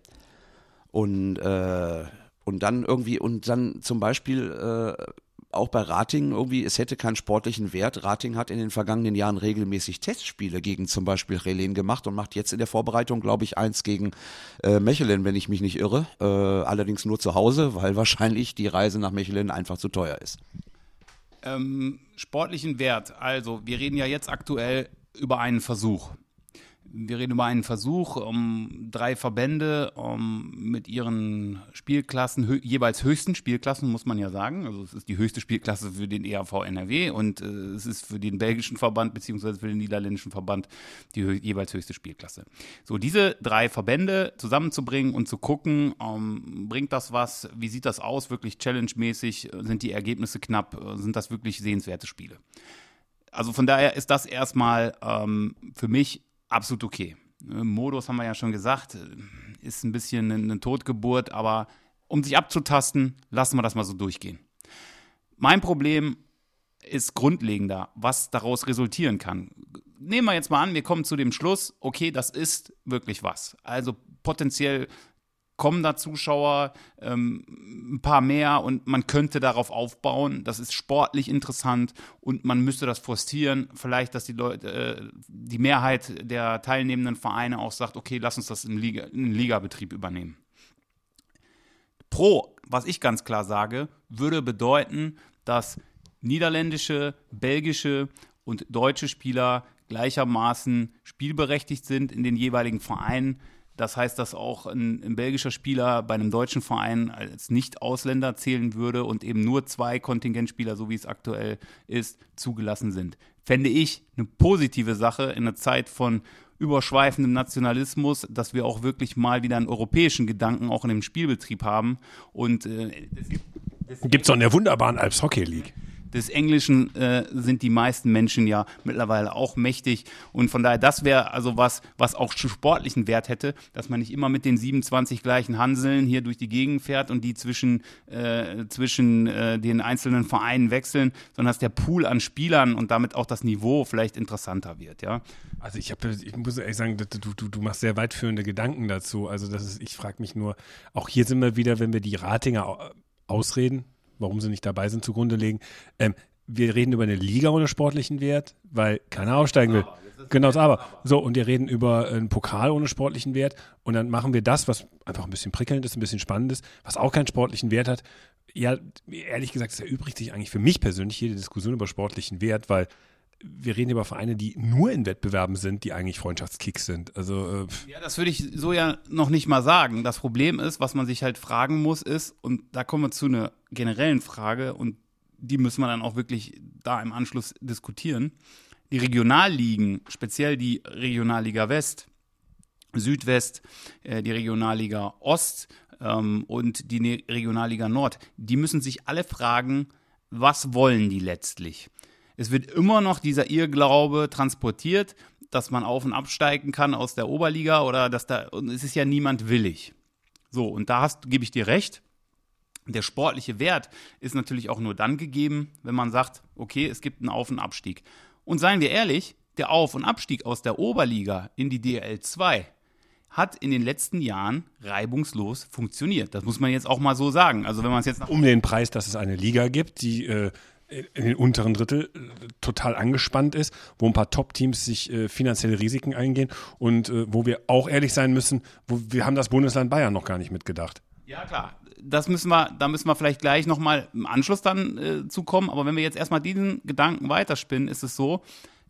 Und, äh, und dann irgendwie, und dann zum Beispiel äh, auch bei Rating irgendwie, es hätte keinen sportlichen Wert. Rating hat in den vergangenen Jahren regelmäßig Testspiele gegen zum Beispiel Relen gemacht und macht jetzt in der Vorbereitung, glaube ich, eins gegen äh, Mechelen, wenn ich mich nicht irre. Äh, allerdings nur zu Hause, weil wahrscheinlich die Reise nach Mechelen einfach zu teuer ist. Ähm, sportlichen Wert. Also, wir reden ja jetzt aktuell über einen Versuch. Wir reden über einen Versuch, um drei Verbände um, mit ihren Spielklassen, hö jeweils höchsten Spielklassen, muss man ja sagen. Also es ist die höchste Spielklasse für den ERV NRW und äh, es ist für den belgischen Verband beziehungsweise für den niederländischen Verband die hö jeweils höchste Spielklasse. So, diese drei Verbände zusammenzubringen und zu gucken, um, bringt das was, wie sieht das aus, wirklich challenge-mäßig, sind die Ergebnisse knapp, sind das wirklich sehenswerte Spiele. Also von daher ist das erstmal ähm, für mich absolut okay. Modus haben wir ja schon gesagt, ist ein bisschen eine Totgeburt, aber um sich abzutasten, lassen wir das mal so durchgehen. Mein Problem ist grundlegender, was daraus resultieren kann. Nehmen wir jetzt mal an, wir kommen zu dem Schluss, okay, das ist wirklich was. Also potenziell kommen da Zuschauer, ähm, ein paar mehr und man könnte darauf aufbauen. Das ist sportlich interessant und man müsste das forcieren. Vielleicht, dass die Leute, äh, die Mehrheit der teilnehmenden Vereine auch sagt, okay, lass uns das im Liga, in Ligabetrieb übernehmen. Pro, was ich ganz klar sage, würde bedeuten, dass niederländische, belgische und deutsche Spieler gleichermaßen spielberechtigt sind in den jeweiligen Vereinen. Das heißt, dass auch ein, ein, belgischer Spieler bei einem deutschen Verein als Nicht-Ausländer zählen würde und eben nur zwei Kontingentspieler, so wie es aktuell ist, zugelassen sind. Fände ich eine positive Sache in einer Zeit von überschweifendem Nationalismus, dass wir auch wirklich mal wieder einen europäischen Gedanken auch in dem Spielbetrieb haben. Und äh, gibt es doch in der wunderbaren Alps Hockey League des Englischen äh, sind die meisten Menschen ja mittlerweile auch mächtig. Und von daher, das wäre also was, was auch sportlichen Wert hätte, dass man nicht immer mit den 27 gleichen Hanseln hier durch die Gegend fährt und die zwischen, äh, zwischen äh, den einzelnen Vereinen wechseln, sondern dass der Pool an Spielern und damit auch das Niveau vielleicht interessanter wird, ja. Also ich habe, ich muss ehrlich sagen, du, du, du machst sehr weitführende Gedanken dazu. Also das ist, ich frage mich nur, auch hier sind wir wieder, wenn wir die Ratinger ausreden, warum sie nicht dabei sind, zugrunde legen. Ähm, wir reden über eine Liga ohne sportlichen Wert, weil keiner aufsteigen will. Genau das aber. So, und wir reden über einen Pokal ohne sportlichen Wert und dann machen wir das, was einfach ein bisschen prickelnd ist, ein bisschen spannend ist, was auch keinen sportlichen Wert hat. Ja, ehrlich gesagt, es erübrigt sich eigentlich für mich persönlich jede Diskussion über sportlichen Wert, weil wir reden über Vereine, die nur in Wettbewerben sind, die eigentlich Freundschaftskicks sind. Also äh ja, das würde ich so ja noch nicht mal sagen. Das Problem ist, was man sich halt fragen muss, ist und da kommen wir zu einer generellen Frage und die müssen wir dann auch wirklich da im Anschluss diskutieren. Die Regionalligen, speziell die Regionalliga West, Südwest, äh, die Regionalliga Ost ähm, und die ne-, Regionalliga Nord, die müssen sich alle fragen, was wollen die letztlich? Es wird immer noch dieser Irrglaube transportiert, dass man auf und absteigen kann aus der Oberliga oder dass da, und es ist ja niemand willig. So, und da hast, gebe ich dir recht. Der sportliche Wert ist natürlich auch nur dann gegeben, wenn man sagt, okay, es gibt einen Auf- und Abstieg. Und seien wir ehrlich, der Auf- und Abstieg aus der Oberliga in die DL 2 hat in den letzten Jahren reibungslos funktioniert. Das muss man jetzt auch mal so sagen. Also wenn man es jetzt um den Preis, dass es eine Liga gibt, die äh, in den unteren Drittel äh, total angespannt ist, wo ein paar Top-Teams sich äh, finanzielle Risiken eingehen und äh, wo wir auch ehrlich sein müssen, wo wir haben das Bundesland Bayern noch gar nicht mitgedacht. Ja, klar. Das müssen wir, da müssen wir vielleicht gleich nochmal im Anschluss dann äh, zukommen. Aber wenn wir jetzt erstmal diesen Gedanken weiterspinnen, ist es so,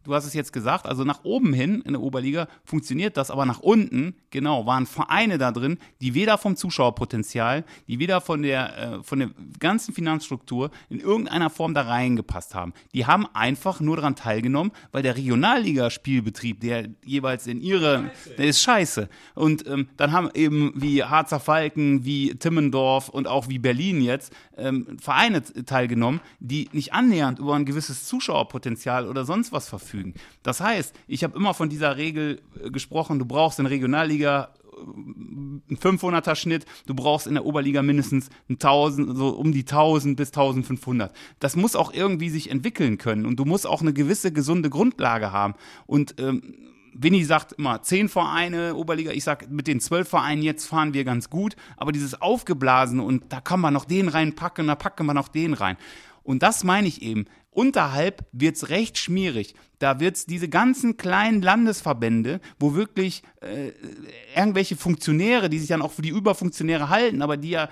du hast es jetzt gesagt, also nach oben hin in der Oberliga funktioniert das, aber nach unten, genau, waren Vereine da drin, die weder vom Zuschauerpotenzial, die weder von der, äh, von der ganzen Finanzstruktur in irgendeiner Form da reingepasst haben. Die haben einfach nur daran teilgenommen, weil der Regionalligaspielbetrieb, der jeweils in ihre, der ist scheiße. Und ähm, dann haben eben wie Harzer Falken, wie Timmendorf und auch wie Berlin jetzt ähm, Vereine teilgenommen, die nicht annähernd über ein gewisses Zuschauerpotenzial oder sonst was verfügen. Das heißt, ich habe immer von dieser Regel äh, gesprochen, du brauchst in Regionalliga ein 500er Schnitt, du brauchst in der Oberliga mindestens 1000, so um die 1000 bis 1500. Das muss auch irgendwie sich entwickeln können und du musst auch eine gewisse gesunde Grundlage haben. Und ähm, Winnie sagt immer zehn Vereine Oberliga. Ich sag mit den zwölf Vereinen jetzt fahren wir ganz gut, aber dieses Aufgeblasen und da kann man noch den reinpacken, da packen wir noch den rein. Und das meine ich eben. Unterhalb wird's recht schmierig. Da wird's diese ganzen kleinen Landesverbände, wo wirklich äh, irgendwelche Funktionäre, die sich dann auch für die Überfunktionäre halten, aber die ja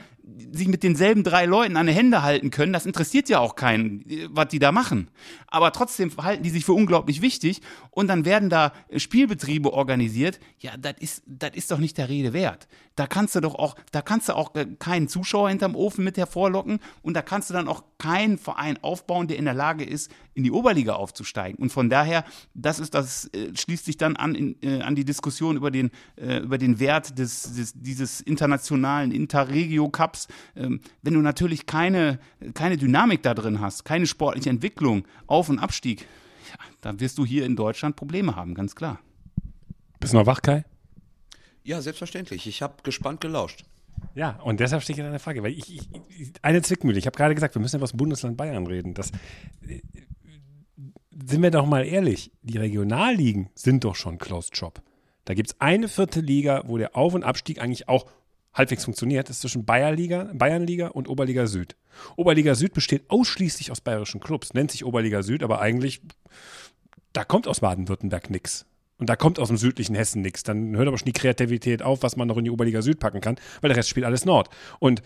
sich mit denselben drei Leuten an die Hände halten können, das interessiert ja auch keinen, was die da machen. Aber trotzdem halten die sich für unglaublich wichtig und dann werden da Spielbetriebe organisiert. Ja, das ist, ist doch nicht der Rede wert. Da kannst du doch auch, da kannst du auch keinen Zuschauer hinterm Ofen mit hervorlocken und da kannst du dann auch keinen Verein aufbauen, der in der Lage ist, in die Oberliga aufzusteigen. Und von daher, das ist das, äh, schließt sich dann an, in, äh, an die Diskussion über den, äh, über den Wert des, des, dieses internationalen Interregio-Cups. Ähm, wenn du natürlich keine, keine Dynamik da drin hast, keine sportliche Entwicklung, Auf- und Abstieg, ja, dann wirst du hier in Deutschland Probleme haben, ganz klar. Bist du noch wach, Kai? Ja, selbstverständlich. Ich habe gespannt gelauscht. Ja, und deshalb stehe ich in einer Frage, weil ich, ich, ich eine Zwickmühle. Ich habe gerade gesagt, wir müssen über das Bundesland Bayern reden. Das, äh, sind wir doch mal ehrlich, die Regionalligen sind doch schon Closed Shop. Da gibt es eine vierte Liga, wo der Auf- und Abstieg eigentlich auch halbwegs funktioniert. Das ist zwischen Bayernliga, Bayernliga und Oberliga Süd. Oberliga Süd besteht ausschließlich aus bayerischen Clubs, nennt sich Oberliga Süd, aber eigentlich, da kommt aus Baden-Württemberg nichts. Und da kommt aus dem südlichen Hessen nichts. Dann hört aber schon die Kreativität auf, was man noch in die Oberliga Süd packen kann, weil der Rest spielt alles Nord. Und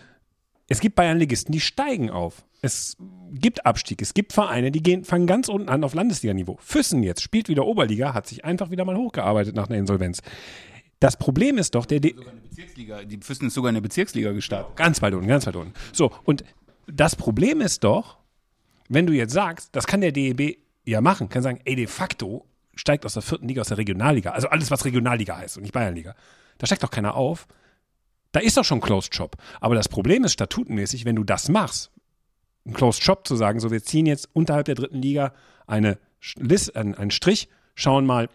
es gibt Bayernligisten, die steigen auf. Es gibt Abstieg. Es gibt Vereine, die gehen, fangen ganz unten an auf Landesliganiveau. Füssen jetzt spielt wieder Oberliga, hat sich einfach wieder mal hochgearbeitet nach einer Insolvenz. Das Problem ist doch, der. Bezirksliga, die Füssen ist sogar eine Bezirksliga gestartet. Ganz weit unten, ganz weit unten. So, und das Problem ist doch, wenn du jetzt sagst, das kann der DEB ja machen, kann sagen, ey, de facto steigt aus der vierten Liga, aus der Regionalliga, also alles, was Regionalliga heißt und nicht Bayernliga, da steigt doch keiner auf. Da ist doch schon Closed Shop. Aber das Problem ist statutenmäßig, wenn du das machst, einen Closed Shop zu sagen, so wir ziehen jetzt unterhalb der dritten Liga eine List, einen, einen Strich, schauen mal,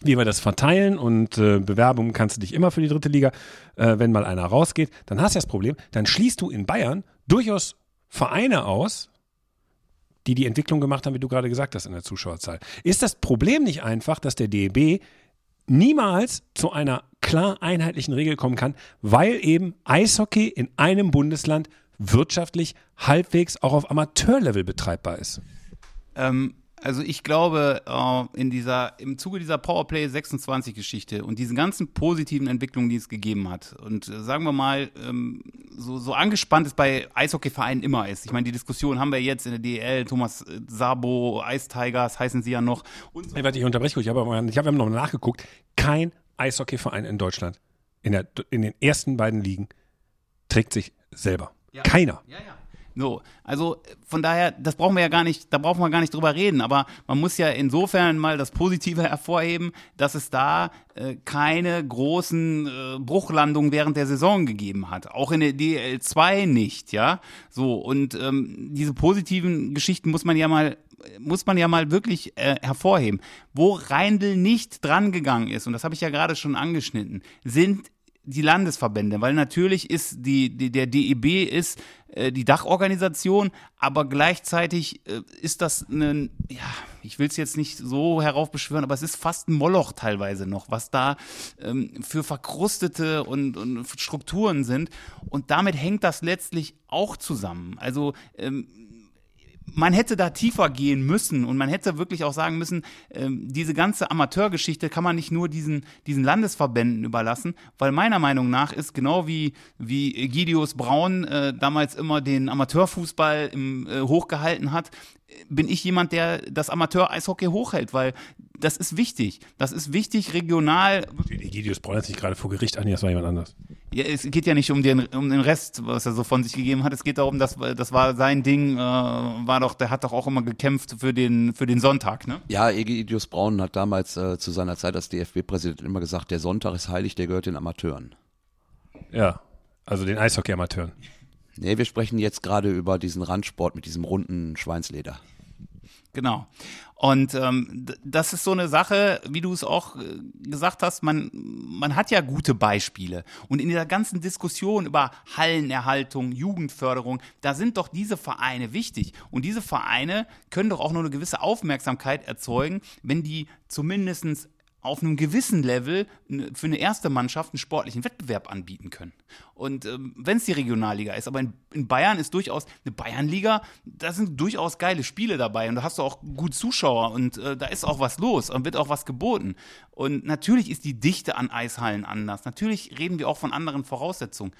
wie wir das verteilen und äh, Bewerbungen kannst du dich immer für die dritte Liga, äh, wenn mal einer rausgeht, dann hast du das Problem, dann schließt du in Bayern durchaus Vereine aus, die die Entwicklung gemacht haben, wie du gerade gesagt hast, in der Zuschauerzahl. Ist das Problem nicht einfach, dass der DEB niemals zu einer klar einheitlichen Regel kommen kann, weil eben Eishockey in einem Bundesland wirtschaftlich halbwegs auch auf Amateurlevel betreibbar ist? Ähm, also ich glaube, äh, in dieser, im Zuge dieser Powerplay 26 Geschichte und diesen ganzen positiven Entwicklungen, die es gegeben hat, und äh, sagen wir mal, ähm, so, so angespannt es bei Eishockeyvereinen immer ist. Ich meine, die Diskussion haben wir jetzt in der DL, Thomas äh, Sabo, Ice Tigers heißen sie ja noch. Und so. Hey, warte, ich unterbreche kurz. Ich habe aber- ich habe noch nachgeguckt. Kein Eishockeyverein in Deutschland in, der, in den ersten beiden Ligen trägt sich selber. Ja. Keiner. Ja, ja. So, also von daher, das brauchen wir ja gar nicht, da brauchen wir gar nicht drüber reden, aber man muss ja insofern mal das Positive hervorheben, dass es da äh, keine großen äh, Bruchlandungen während der Saison gegeben hat. Auch in der DL2 nicht, ja. So, und ähm, diese positiven Geschichten muss man ja mal muss man ja mal wirklich äh, hervorheben. Wo Reindl nicht drangegangen ist, und das habe ich ja gerade schon angeschnitten, sind die Landesverbände, weil natürlich ist die, die der DEB ist äh, die Dachorganisation, aber gleichzeitig äh, ist das ein, ja, ich will es jetzt nicht so heraufbeschwören, aber es ist fast ein Moloch teilweise noch, was da ähm, für verkrustete und, und Strukturen sind und damit hängt das letztlich auch zusammen. Also ähm, man hätte da tiefer gehen müssen und man hätte wirklich auch sagen müssen, ähm, diese ganze Amateurgeschichte kann man nicht nur diesen, diesen Landesverbänden überlassen, weil meiner Meinung nach ist genau wie, wie Gideus Braun äh, damals immer den Amateurfußball im, äh, hochgehalten hat, bin ich jemand, der das Amateur-Eishockey hochhält, weil das ist wichtig. Das ist wichtig, regional. Egidius Braun hat sich gerade vor Gericht an, das war jemand anders. Ja, es geht ja nicht um den, um den Rest, was er so von sich gegeben hat. Es geht darum, dass das war sein Ding, äh, war doch, der hat doch auch immer gekämpft für den, für den Sonntag, ne? Ja, Egidius Braun hat damals äh, zu seiner Zeit als DFB-Präsident immer gesagt, der Sonntag ist heilig, der gehört den Amateuren. Ja, also den Eishockey-Amateuren. Nee, wir sprechen jetzt gerade über diesen Randsport mit diesem runden Schweinsleder. Genau. Und ähm, das ist so eine Sache, wie du es auch äh, gesagt hast, man, man hat ja gute Beispiele. Und in dieser ganzen Diskussion über Hallenerhaltung, Jugendförderung, da sind doch diese Vereine wichtig. Und diese Vereine können doch auch nur eine gewisse Aufmerksamkeit erzeugen, wenn die zumindestens auf einem gewissen Level für eine erste Mannschaft einen sportlichen Wettbewerb anbieten können. Und ähm, wenn es die Regionalliga ist, aber in, in, Bayern ist durchaus eine Bayernliga, da sind durchaus geile Spiele dabei und da hast du auch gut Zuschauer und äh, da ist auch was los und wird auch was geboten. Und natürlich ist die Dichte an Eishallen anders. Natürlich reden wir auch von anderen Voraussetzungen.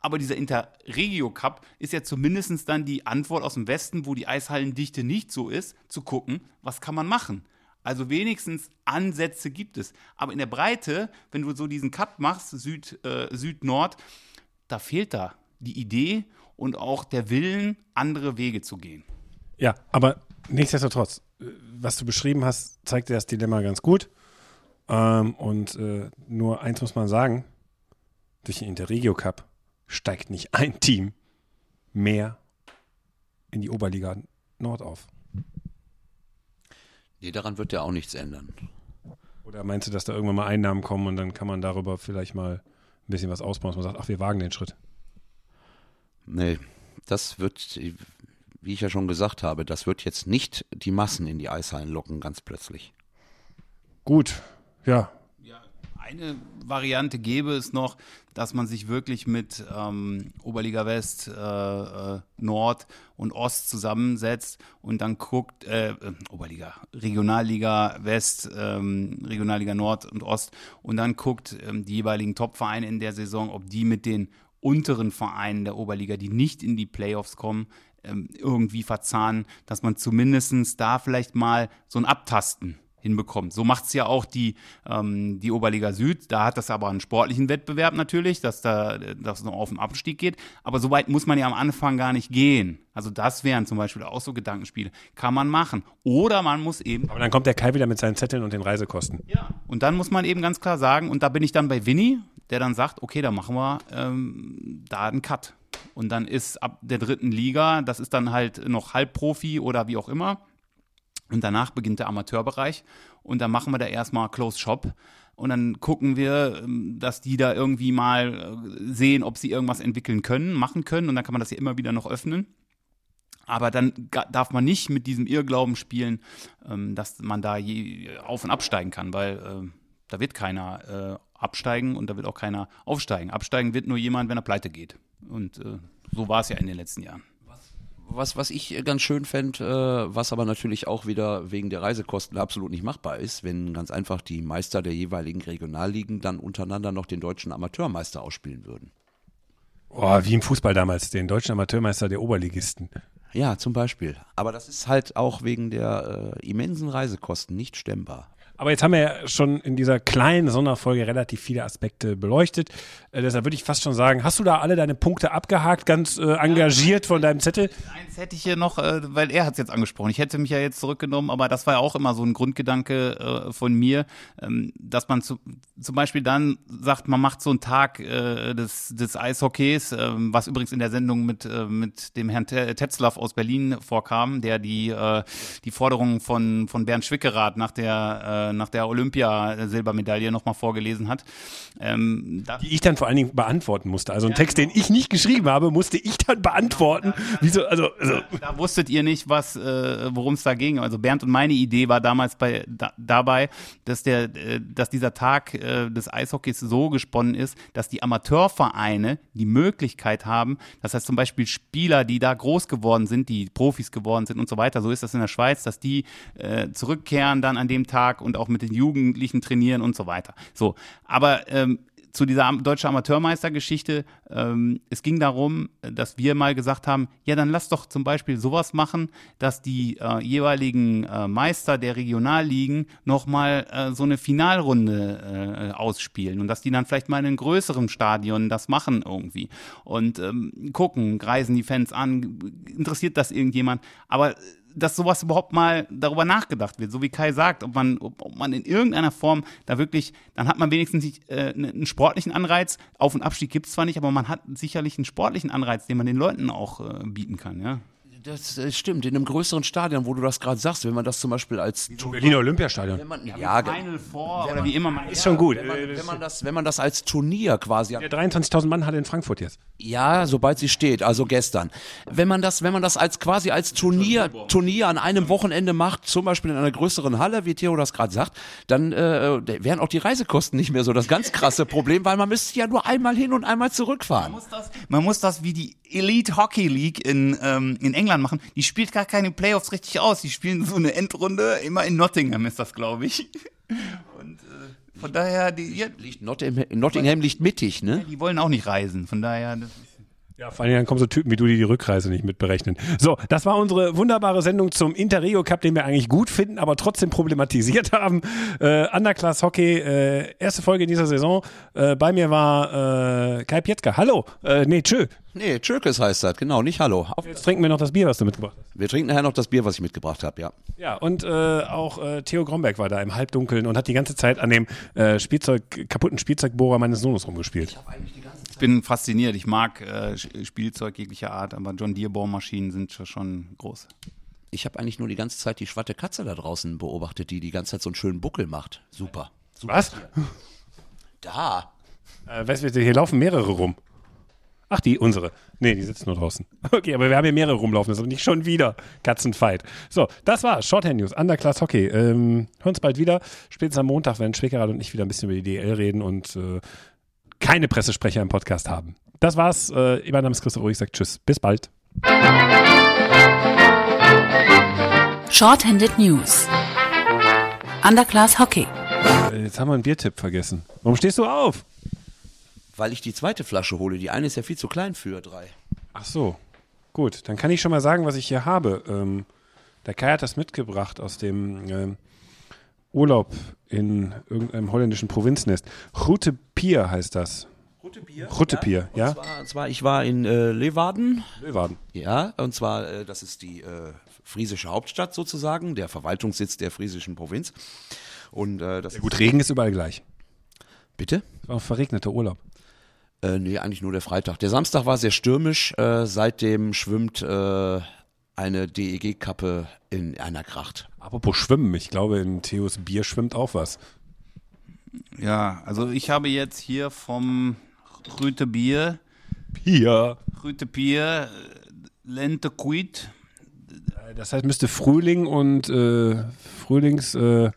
Aber dieser Interregio Cup ist ja zumindest dann die Antwort aus dem Westen, wo die Eishallendichte nicht so ist, zu gucken, was kann man machen. Also wenigstens Ansätze gibt es. Aber in der Breite, wenn du so diesen Cut machst, Süd, äh, Süd-Nord, da fehlt da die Idee und auch der Willen, andere Wege zu gehen. Ja, aber nichtsdestotrotz, äh, was du beschrieben hast, zeigt dir das Dilemma ganz gut. Ähm, und äh, nur eins muss man sagen: durch den Interregio Cup steigt nicht ein Team mehr in die Oberliga Nord auf. Nee, daran wird ja auch nichts ändern. Oder meinst du, dass da irgendwann mal Einnahmen kommen und dann kann man darüber vielleicht mal ein bisschen was ausbauen, dass man sagt, ach, wir wagen den Schritt? Nee, das wird, wie ich ja schon gesagt habe, das wird jetzt nicht die Massen in die Eishallen locken, ganz plötzlich. Gut, ja, eine Variante gäbe es noch, dass man sich wirklich mit ähm, Oberliga West, äh, äh, Nord und Ost zusammensetzt und dann guckt, äh, äh Oberliga, Regionalliga West, ähm, Regionalliga Nord und Ost und dann guckt ähm, die jeweiligen Top-Vereine in der Saison, ob die mit den unteren Vereinen der Oberliga, die nicht in die Playoffs kommen, ähm, irgendwie verzahnen, dass man zumindest da vielleicht mal so ein Abtasten hinbekommt. So macht es ja auch die, ähm, die Oberliga Süd. Da hat das aber einen sportlichen Wettbewerb natürlich, dass da das noch auf den Abstieg geht. Aber so weit muss man ja am Anfang gar nicht gehen. Also das wären zum Beispiel auch so Gedankenspiele. Kann man machen. Oder man muss eben. Aber dann kommt der Kai wieder mit seinen Zetteln und den Reisekosten. Ja. Und dann muss man eben ganz klar sagen, und da bin ich dann bei Winnie, der dann sagt, okay, dann machen wir ähm, da einen Cut. Und dann ist ab der dritten Liga, das ist dann halt noch Halbprofi oder wie auch immer, und danach beginnt der Amateurbereich und dann machen wir da erstmal Close Shop und dann gucken wir, ähm, dass die da irgendwie mal äh, sehen, ob sie irgendwas entwickeln können, machen können und dann kann man das ja immer wieder noch öffnen. Aber dann darf man nicht mit diesem Irrglauben spielen, ähm, dass man da auf und absteigen kann, weil äh, da wird keiner äh, absteigen und da wird auch keiner aufsteigen. Absteigen wird nur jemand, wenn er pleite geht. Und so war es ja in den letzten Jahren was, was ich ganz schön fände, äh, was aber natürlich auch wieder wegen der Reisekosten absolut nicht machbar ist, wenn ganz einfach die Meister der jeweiligen Regionalligen dann untereinander noch den deutschen Amateurmeister ausspielen würden. Oh, wie im Fußball damals, den deutschen Amateurmeister der Oberligisten. Ja, zum Beispiel. Aber das ist halt auch wegen der äh, immensen Reisekosten nicht stemmbar. Aber jetzt haben wir ja schon in dieser kleinen Sonderfolge relativ viele Aspekte beleuchtet. Äh, deshalb würde ich fast schon sagen, hast du da alle deine Punkte abgehakt, ganz äh, engagiert von deinem Zettel? Eins hätte ich hier noch, äh, weil er hat es jetzt angesprochen. Ich hätte mich ja jetzt zurückgenommen, aber das war ja auch immer so ein Grundgedanke äh, von mir, ähm, dass man zu, zum Beispiel dann sagt, man macht so einen Tag äh, des, des Eishockeys, äh, was übrigens in der Sendung mit, äh, mit dem Herrn Tetzlaff aus Berlin vorkam, der die, die Forderungen von, von Bernd Schwickerath nach der äh, nach der Olympia-Silbermedaille nochmal vorgelesen hat. Ähm, da, Die ich dann vor allen Dingen beantworten musste. Also einen Text, den ich nicht geschrieben habe, musste ich dann beantworten. Wieso, also, also da wusstet ihr nicht, was, äh, worum es da ging. Also Bernd und meine Idee war damals bei, da, dabei, dass der, äh, dass dieser Tag äh, des Eishockeys so gesponnen ist, dass die Amateurvereine die Möglichkeit haben, das heißt zum Beispiel Spieler, die da groß geworden sind, die Profis geworden sind und so weiter, so ist das in der Schweiz, dass die äh, zurückkehren dann an dem Tag und auch mit den Jugendlichen trainieren und so weiter. So, aber ähm, zu dieser am- deutsche Amateurmeistergeschichte. Ähm, es ging darum, dass wir mal gesagt haben, ja, dann lass doch zum Beispiel sowas machen, dass die äh, jeweiligen äh, Meister der Regionalligen nochmal äh, so eine Finalrunde äh, ausspielen und dass die dann vielleicht mal in einem größeren Stadion das machen irgendwie und ähm, gucken, greisen die Fans an, interessiert das irgendjemand, aber dass sowas überhaupt mal darüber nachgedacht wird, so wie Kai sagt, ob man, ob, man in irgendeiner Form da wirklich, dann hat man wenigstens äh, einen sportlichen Anreiz. Auf- und Abstieg gibt es zwar nicht, aber man hat sicherlich einen sportlichen Anreiz, den man den Leuten auch äh, bieten kann, ja. Das äh, stimmt, in einem größeren Stadion, wo du das gerade sagst, wenn man das zum Beispiel als Berliner Olympiastadion. wenn man, ja, ge- Final Four oder wie immer man Ist schon gut. wenn man, wenn man das, wenn man das als Turnier quasi Der 23.000 Mann hat in Frankfurt jetzt. Ja, sobald sie steht, also gestern. Wenn man das, wenn man das als quasi als Turnier, Turnier an einem Wochenende macht, zum Beispiel in einer größeren Halle, wie Theo das gerade sagt, dann äh, wären auch die Reisekosten nicht mehr so das ganz krasse Problem, weil man müsste ja nur einmal hin und einmal zurückfahren. muss das, man muss das wie die Elite Hockey League in, ähm, in England machen. Die spielt gar keine Playoffs richtig aus. Die spielen so eine Endrunde. Immer in Nottingham ist das, glaube ich. Und äh, von daher, die, ja, Liegt Nottingham, Nottingham liegt mittig, ne? die wollen auch nicht reisen. Von daher, das Ja, vor allen Dingen dann kommen so Typen wie du, die die Rückreise nicht mit berechnen. So, das war unsere wunderbare Sendung zum Interregio Cup, den wir eigentlich gut finden, aber trotzdem problematisiert haben. Äh, Underclass Hockey, äh, erste Folge in dieser Saison. Äh, bei mir war äh, Kai Pietzka. Hallo. Äh, nee, tschö. Nee, Türkis heißt das, genau, nicht Hallo. Auf, Jetzt trinken wir noch das Bier, was du mitgebracht hast. wir trinken nachher noch das Bier, was ich mitgebracht habe, ja. Ja, und äh, auch äh, Theo Gromberg war da im Halbdunkeln und hat die ganze Zeit an dem äh, Spielzeug, kaputten Spielzeugbohrer meines Sohnes rumgespielt. Ich bin fasziniert. Ich mag äh, Spielzeug jeglicher Art, aber John Deere Bohrmaschinen sind schon- schon groß. Ich habe eigentlich nur die ganze Zeit die schwatte Katze da draußen beobachtet, die die ganze Zeit so einen schönen Buckel macht. Super. Was? Da. Äh, weißt du, hier laufen mehrere rum. Ach, die, unsere. Nee, die sitzen nur draußen. Okay, aber wir haben hier mehrere rumlaufen, das ist aber nicht schon wieder Katzenfight. So, das war Shorthand News, Underclass Hockey. Ähm, hören uns bald wieder. Spätestens am Montag, wenn Schwickerrad und ich wieder ein bisschen über die DL reden und äh, keine Pressesprecher im Podcast haben. Das war's. Äh, mein Name ist Christoph Ulrich, sagt Tschüss. Bis bald. Shorthanded News. Underclass Hockey. Äh, jetzt haben wir einen Biertipp vergessen. Warum stehst du auf? Weil ich die zweite Flasche hole. Die eine ist ja viel zu klein für drei. Ach so. Gut, dann kann ich schon mal sagen, was ich hier habe. Ähm, der Kai hat das mitgebracht aus dem ähm, Urlaub in irgendeinem holländischen Provinznest. Rute Pier heißt das. Ruttebier. Ruttebier, ja? Und zwar, und zwar, ich war in äh, Leeuwarden. Leeuwarden. Ja, und zwar, äh, das ist die äh, friesische Hauptstadt sozusagen, der Verwaltungssitz der friesischen Provinz. Und äh, das Gut, Regen ist überall gleich. Bitte? Das war ein verregneter Urlaub. Äh, nee, eigentlich nur der Freitag. Der Samstag war sehr stürmisch. Äh, seitdem schwimmt äh, eine DEG-Kappe in einer Kracht. Apropos Schwimmen, ich glaube, in Theos Bier schwimmt auch was. Ja, also ich habe jetzt hier vom Rüte Bier, Bier. Rüte Bier, Lente Quid. Das heißt, müsste Frühling und äh, Frühlings, äh,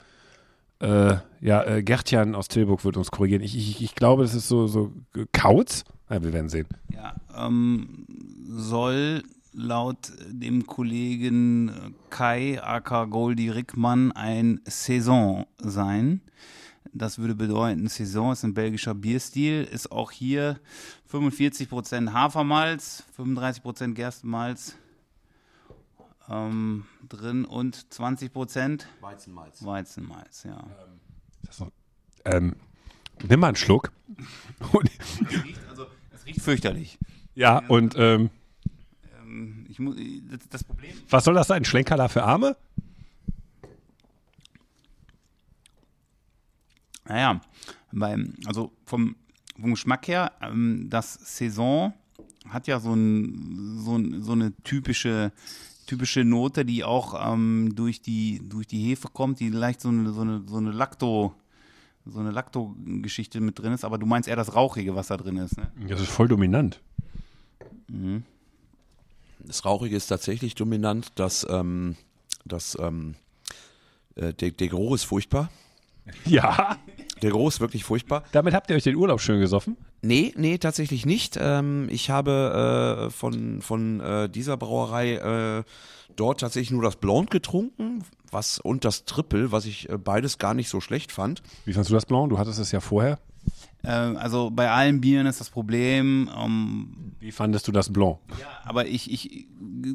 äh, ja, äh, Gertjan aus Tilburg wird uns korrigieren. Ich, ich, ich glaube, das ist so, so Kauz. Ja, wir werden sehen. Ja, ähm, soll laut dem Kollegen Kai aka Goldi Rickmann ein Saison sein. Das würde bedeuten, Saison ist ein belgischer Bierstil, ist auch hier 45% Hafermalz, 35% Gerstenmalz ähm, drin und 20% Weizenmalz. Weizenmalz, ja. Ist noch, ähm, nimm mal einen Schluck. Und, Also, es riecht fürchterlich. ja, und ähm, Ähm, Ich muss, das, das Problem was soll das sein? Schlenkerla für Arme? Naja, beim, also vom, vom Geschmack her, ähm, das Saison hat ja so, ein, so, ein, so eine typische, typische Note, die auch ähm, durch, die, durch die Hefe kommt, die leicht so eine, so eine, so eine Lacto, so eine Lacto-Geschichte mit drin ist, aber du meinst eher das Rauchige, was da drin ist, ne? Das ist voll dominant. Das Rauchige ist tatsächlich dominant, dass, ähm, dass ähm, äh, der, der Geruch ist furchtbar. Ja. Der Geruch ist wirklich furchtbar. Damit habt ihr euch den Urlaub schön gesoffen? Nee, nee, tatsächlich nicht. Ähm, ich habe äh, von, von äh, dieser Brauerei äh, dort tatsächlich nur das Blond getrunken, was und das Triple, was ich äh, beides gar nicht so schlecht fand. Wie fandst du das Blanc? Du hattest es ja vorher. Ähm, also bei allen Bieren ist das Problem, ähm, Wie fandest du das Blanc? aber ich, ich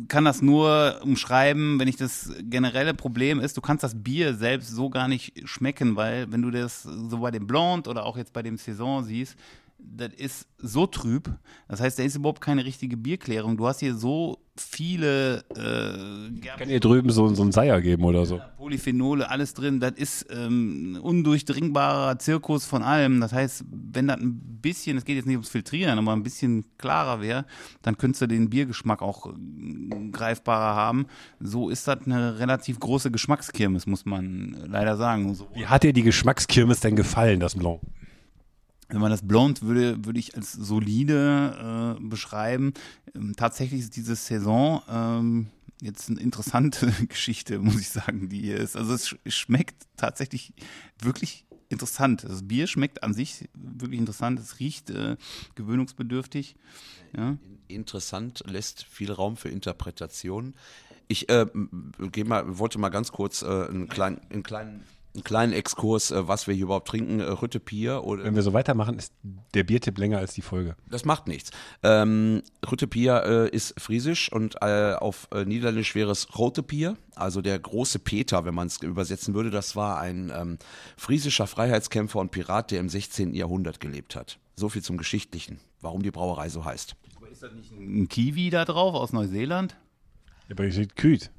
kann das nur umschreiben, wenn ich das generelle Problem ist, du kannst das Bier selbst so gar nicht schmecken, weil wenn du das so bei dem Blond oder auch jetzt bei dem Saison siehst, das ist so trüb. Das heißt, da ist überhaupt keine richtige Bierklärung. Du hast hier so viele äh, Kann ihr drüben so, so einen Seier geben oder so? Polyphenole, alles drin. Das ist ähm, ein undurchdringbarer Zirkus von allem. Das heißt, wenn das ein bisschen, es geht jetzt nicht ums Filtrieren, aber ein bisschen klarer wäre, dann könntest du den Biergeschmack auch äh, greifbarer haben. So ist das eine relativ große Geschmackskirmes, muss man leider sagen. So, Wie hat dir die Geschmackskirmes denn gefallen, das Blanc? Wenn man das Blond würde, würde ich als solide äh, beschreiben. Ähm, tatsächlich ist diese Saison ähm, jetzt eine interessante Geschichte, muss ich sagen, die hier ist. Also es sch schmeckt tatsächlich wirklich interessant. Das Bier schmeckt an sich wirklich interessant. Es riecht äh, gewöhnungsbedürftig. Ja. Interessant, lässt viel Raum für Interpretation. Ich äh, mal, wollte mal ganz kurz äh, einen, kleinen, einen, kleinen, einen kleinen Exkurs, äh, was wir hier überhaupt trinken. Äh, Rütte Pier oder Wenn wir so weitermachen, ist der Biertipp länger als die Folge. Das macht nichts. Ähm, Rütte Pier äh, ist friesisch und äh, auf äh, Niederländisch wäre es Rote Pier, also der große Peter, wenn man es übersetzen würde. Das war ein ähm, friesischer Freiheitskämpfer und Pirat, der im 16. Jahrhundert gelebt hat. So viel zum Geschichtlichen, warum die Brauerei so heißt. Ist das nicht ein Kiwi da drauf aus Neuseeland? Aber ich steht Küht.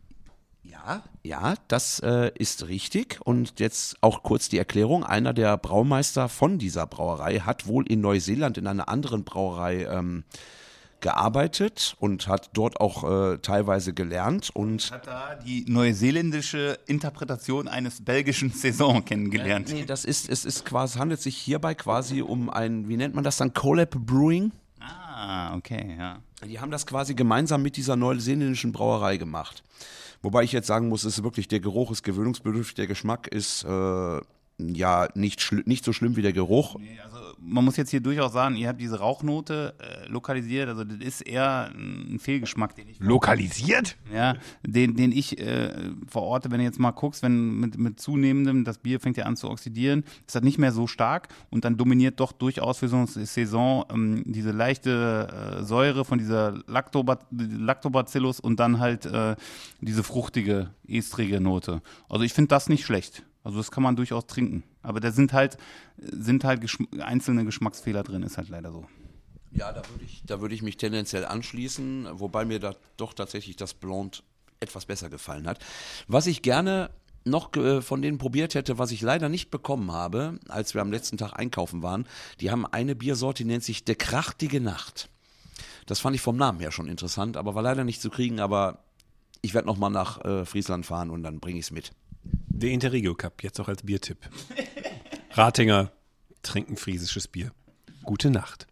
Ja, ja, das äh, ist richtig. Und jetzt auch kurz die Erklärung. Einer der Braumeister von dieser Brauerei hat wohl in Neuseeland in einer anderen Brauerei ähm, gearbeitet und hat dort auch äh, teilweise gelernt und Hat da die neuseeländische Interpretation eines belgischen Saison kennengelernt. Nee, das ist, es ist quasi, handelt sich hierbei quasi um ein, wie nennt man das dann, Collab Brewing. Ah, okay, ja. Die haben das quasi gemeinsam mit dieser neuseeländischen Brauerei gemacht. Wobei ich jetzt sagen muss, ist wirklich, der Geruch ist gewöhnungsbedürftig, der Geschmack ist äh, ja nicht, nicht so schlimm wie der Geruch. Nee, Also man muss jetzt hier durchaus sagen, ihr habt diese Rauchnote äh, lokalisiert, also das ist eher ein Fehlgeschmack, den ich Lokalisiert? ja, den, den ich äh, verorte, wenn du jetzt mal guckst, wenn mit, mit zunehmendem, das Bier fängt ja an zu oxidieren, ist das nicht mehr so stark und dann dominiert doch durchaus für so eine Saison ähm, diese leichte äh, Säure von dieser Lactoba Lactobacillus und dann halt äh, diese fruchtige, estrige Note. Also ich finde das nicht schlecht. Also das kann man durchaus trinken. Aber da sind halt, sind halt Geschm einzelne Geschmacksfehler drin, ist halt leider so. Ja, da würde ich, da würde ich mich tendenziell anschließen, wobei mir da doch tatsächlich das Blond etwas besser gefallen hat. Was ich gerne noch äh, von denen probiert hätte, was ich leider nicht bekommen habe, als wir am letzten Tag einkaufen waren, die haben eine Biersorte, die nennt sich De Krachtige Nacht. Das fand ich vom Namen her schon interessant, aber war leider nicht zu kriegen, aber ich werde nochmal nach äh, Friesland fahren und dann bringe ich es mit. Der Interregio Cup, jetzt auch als Biertipp. Ratinger trinken friesisches Bier. Gute Nacht.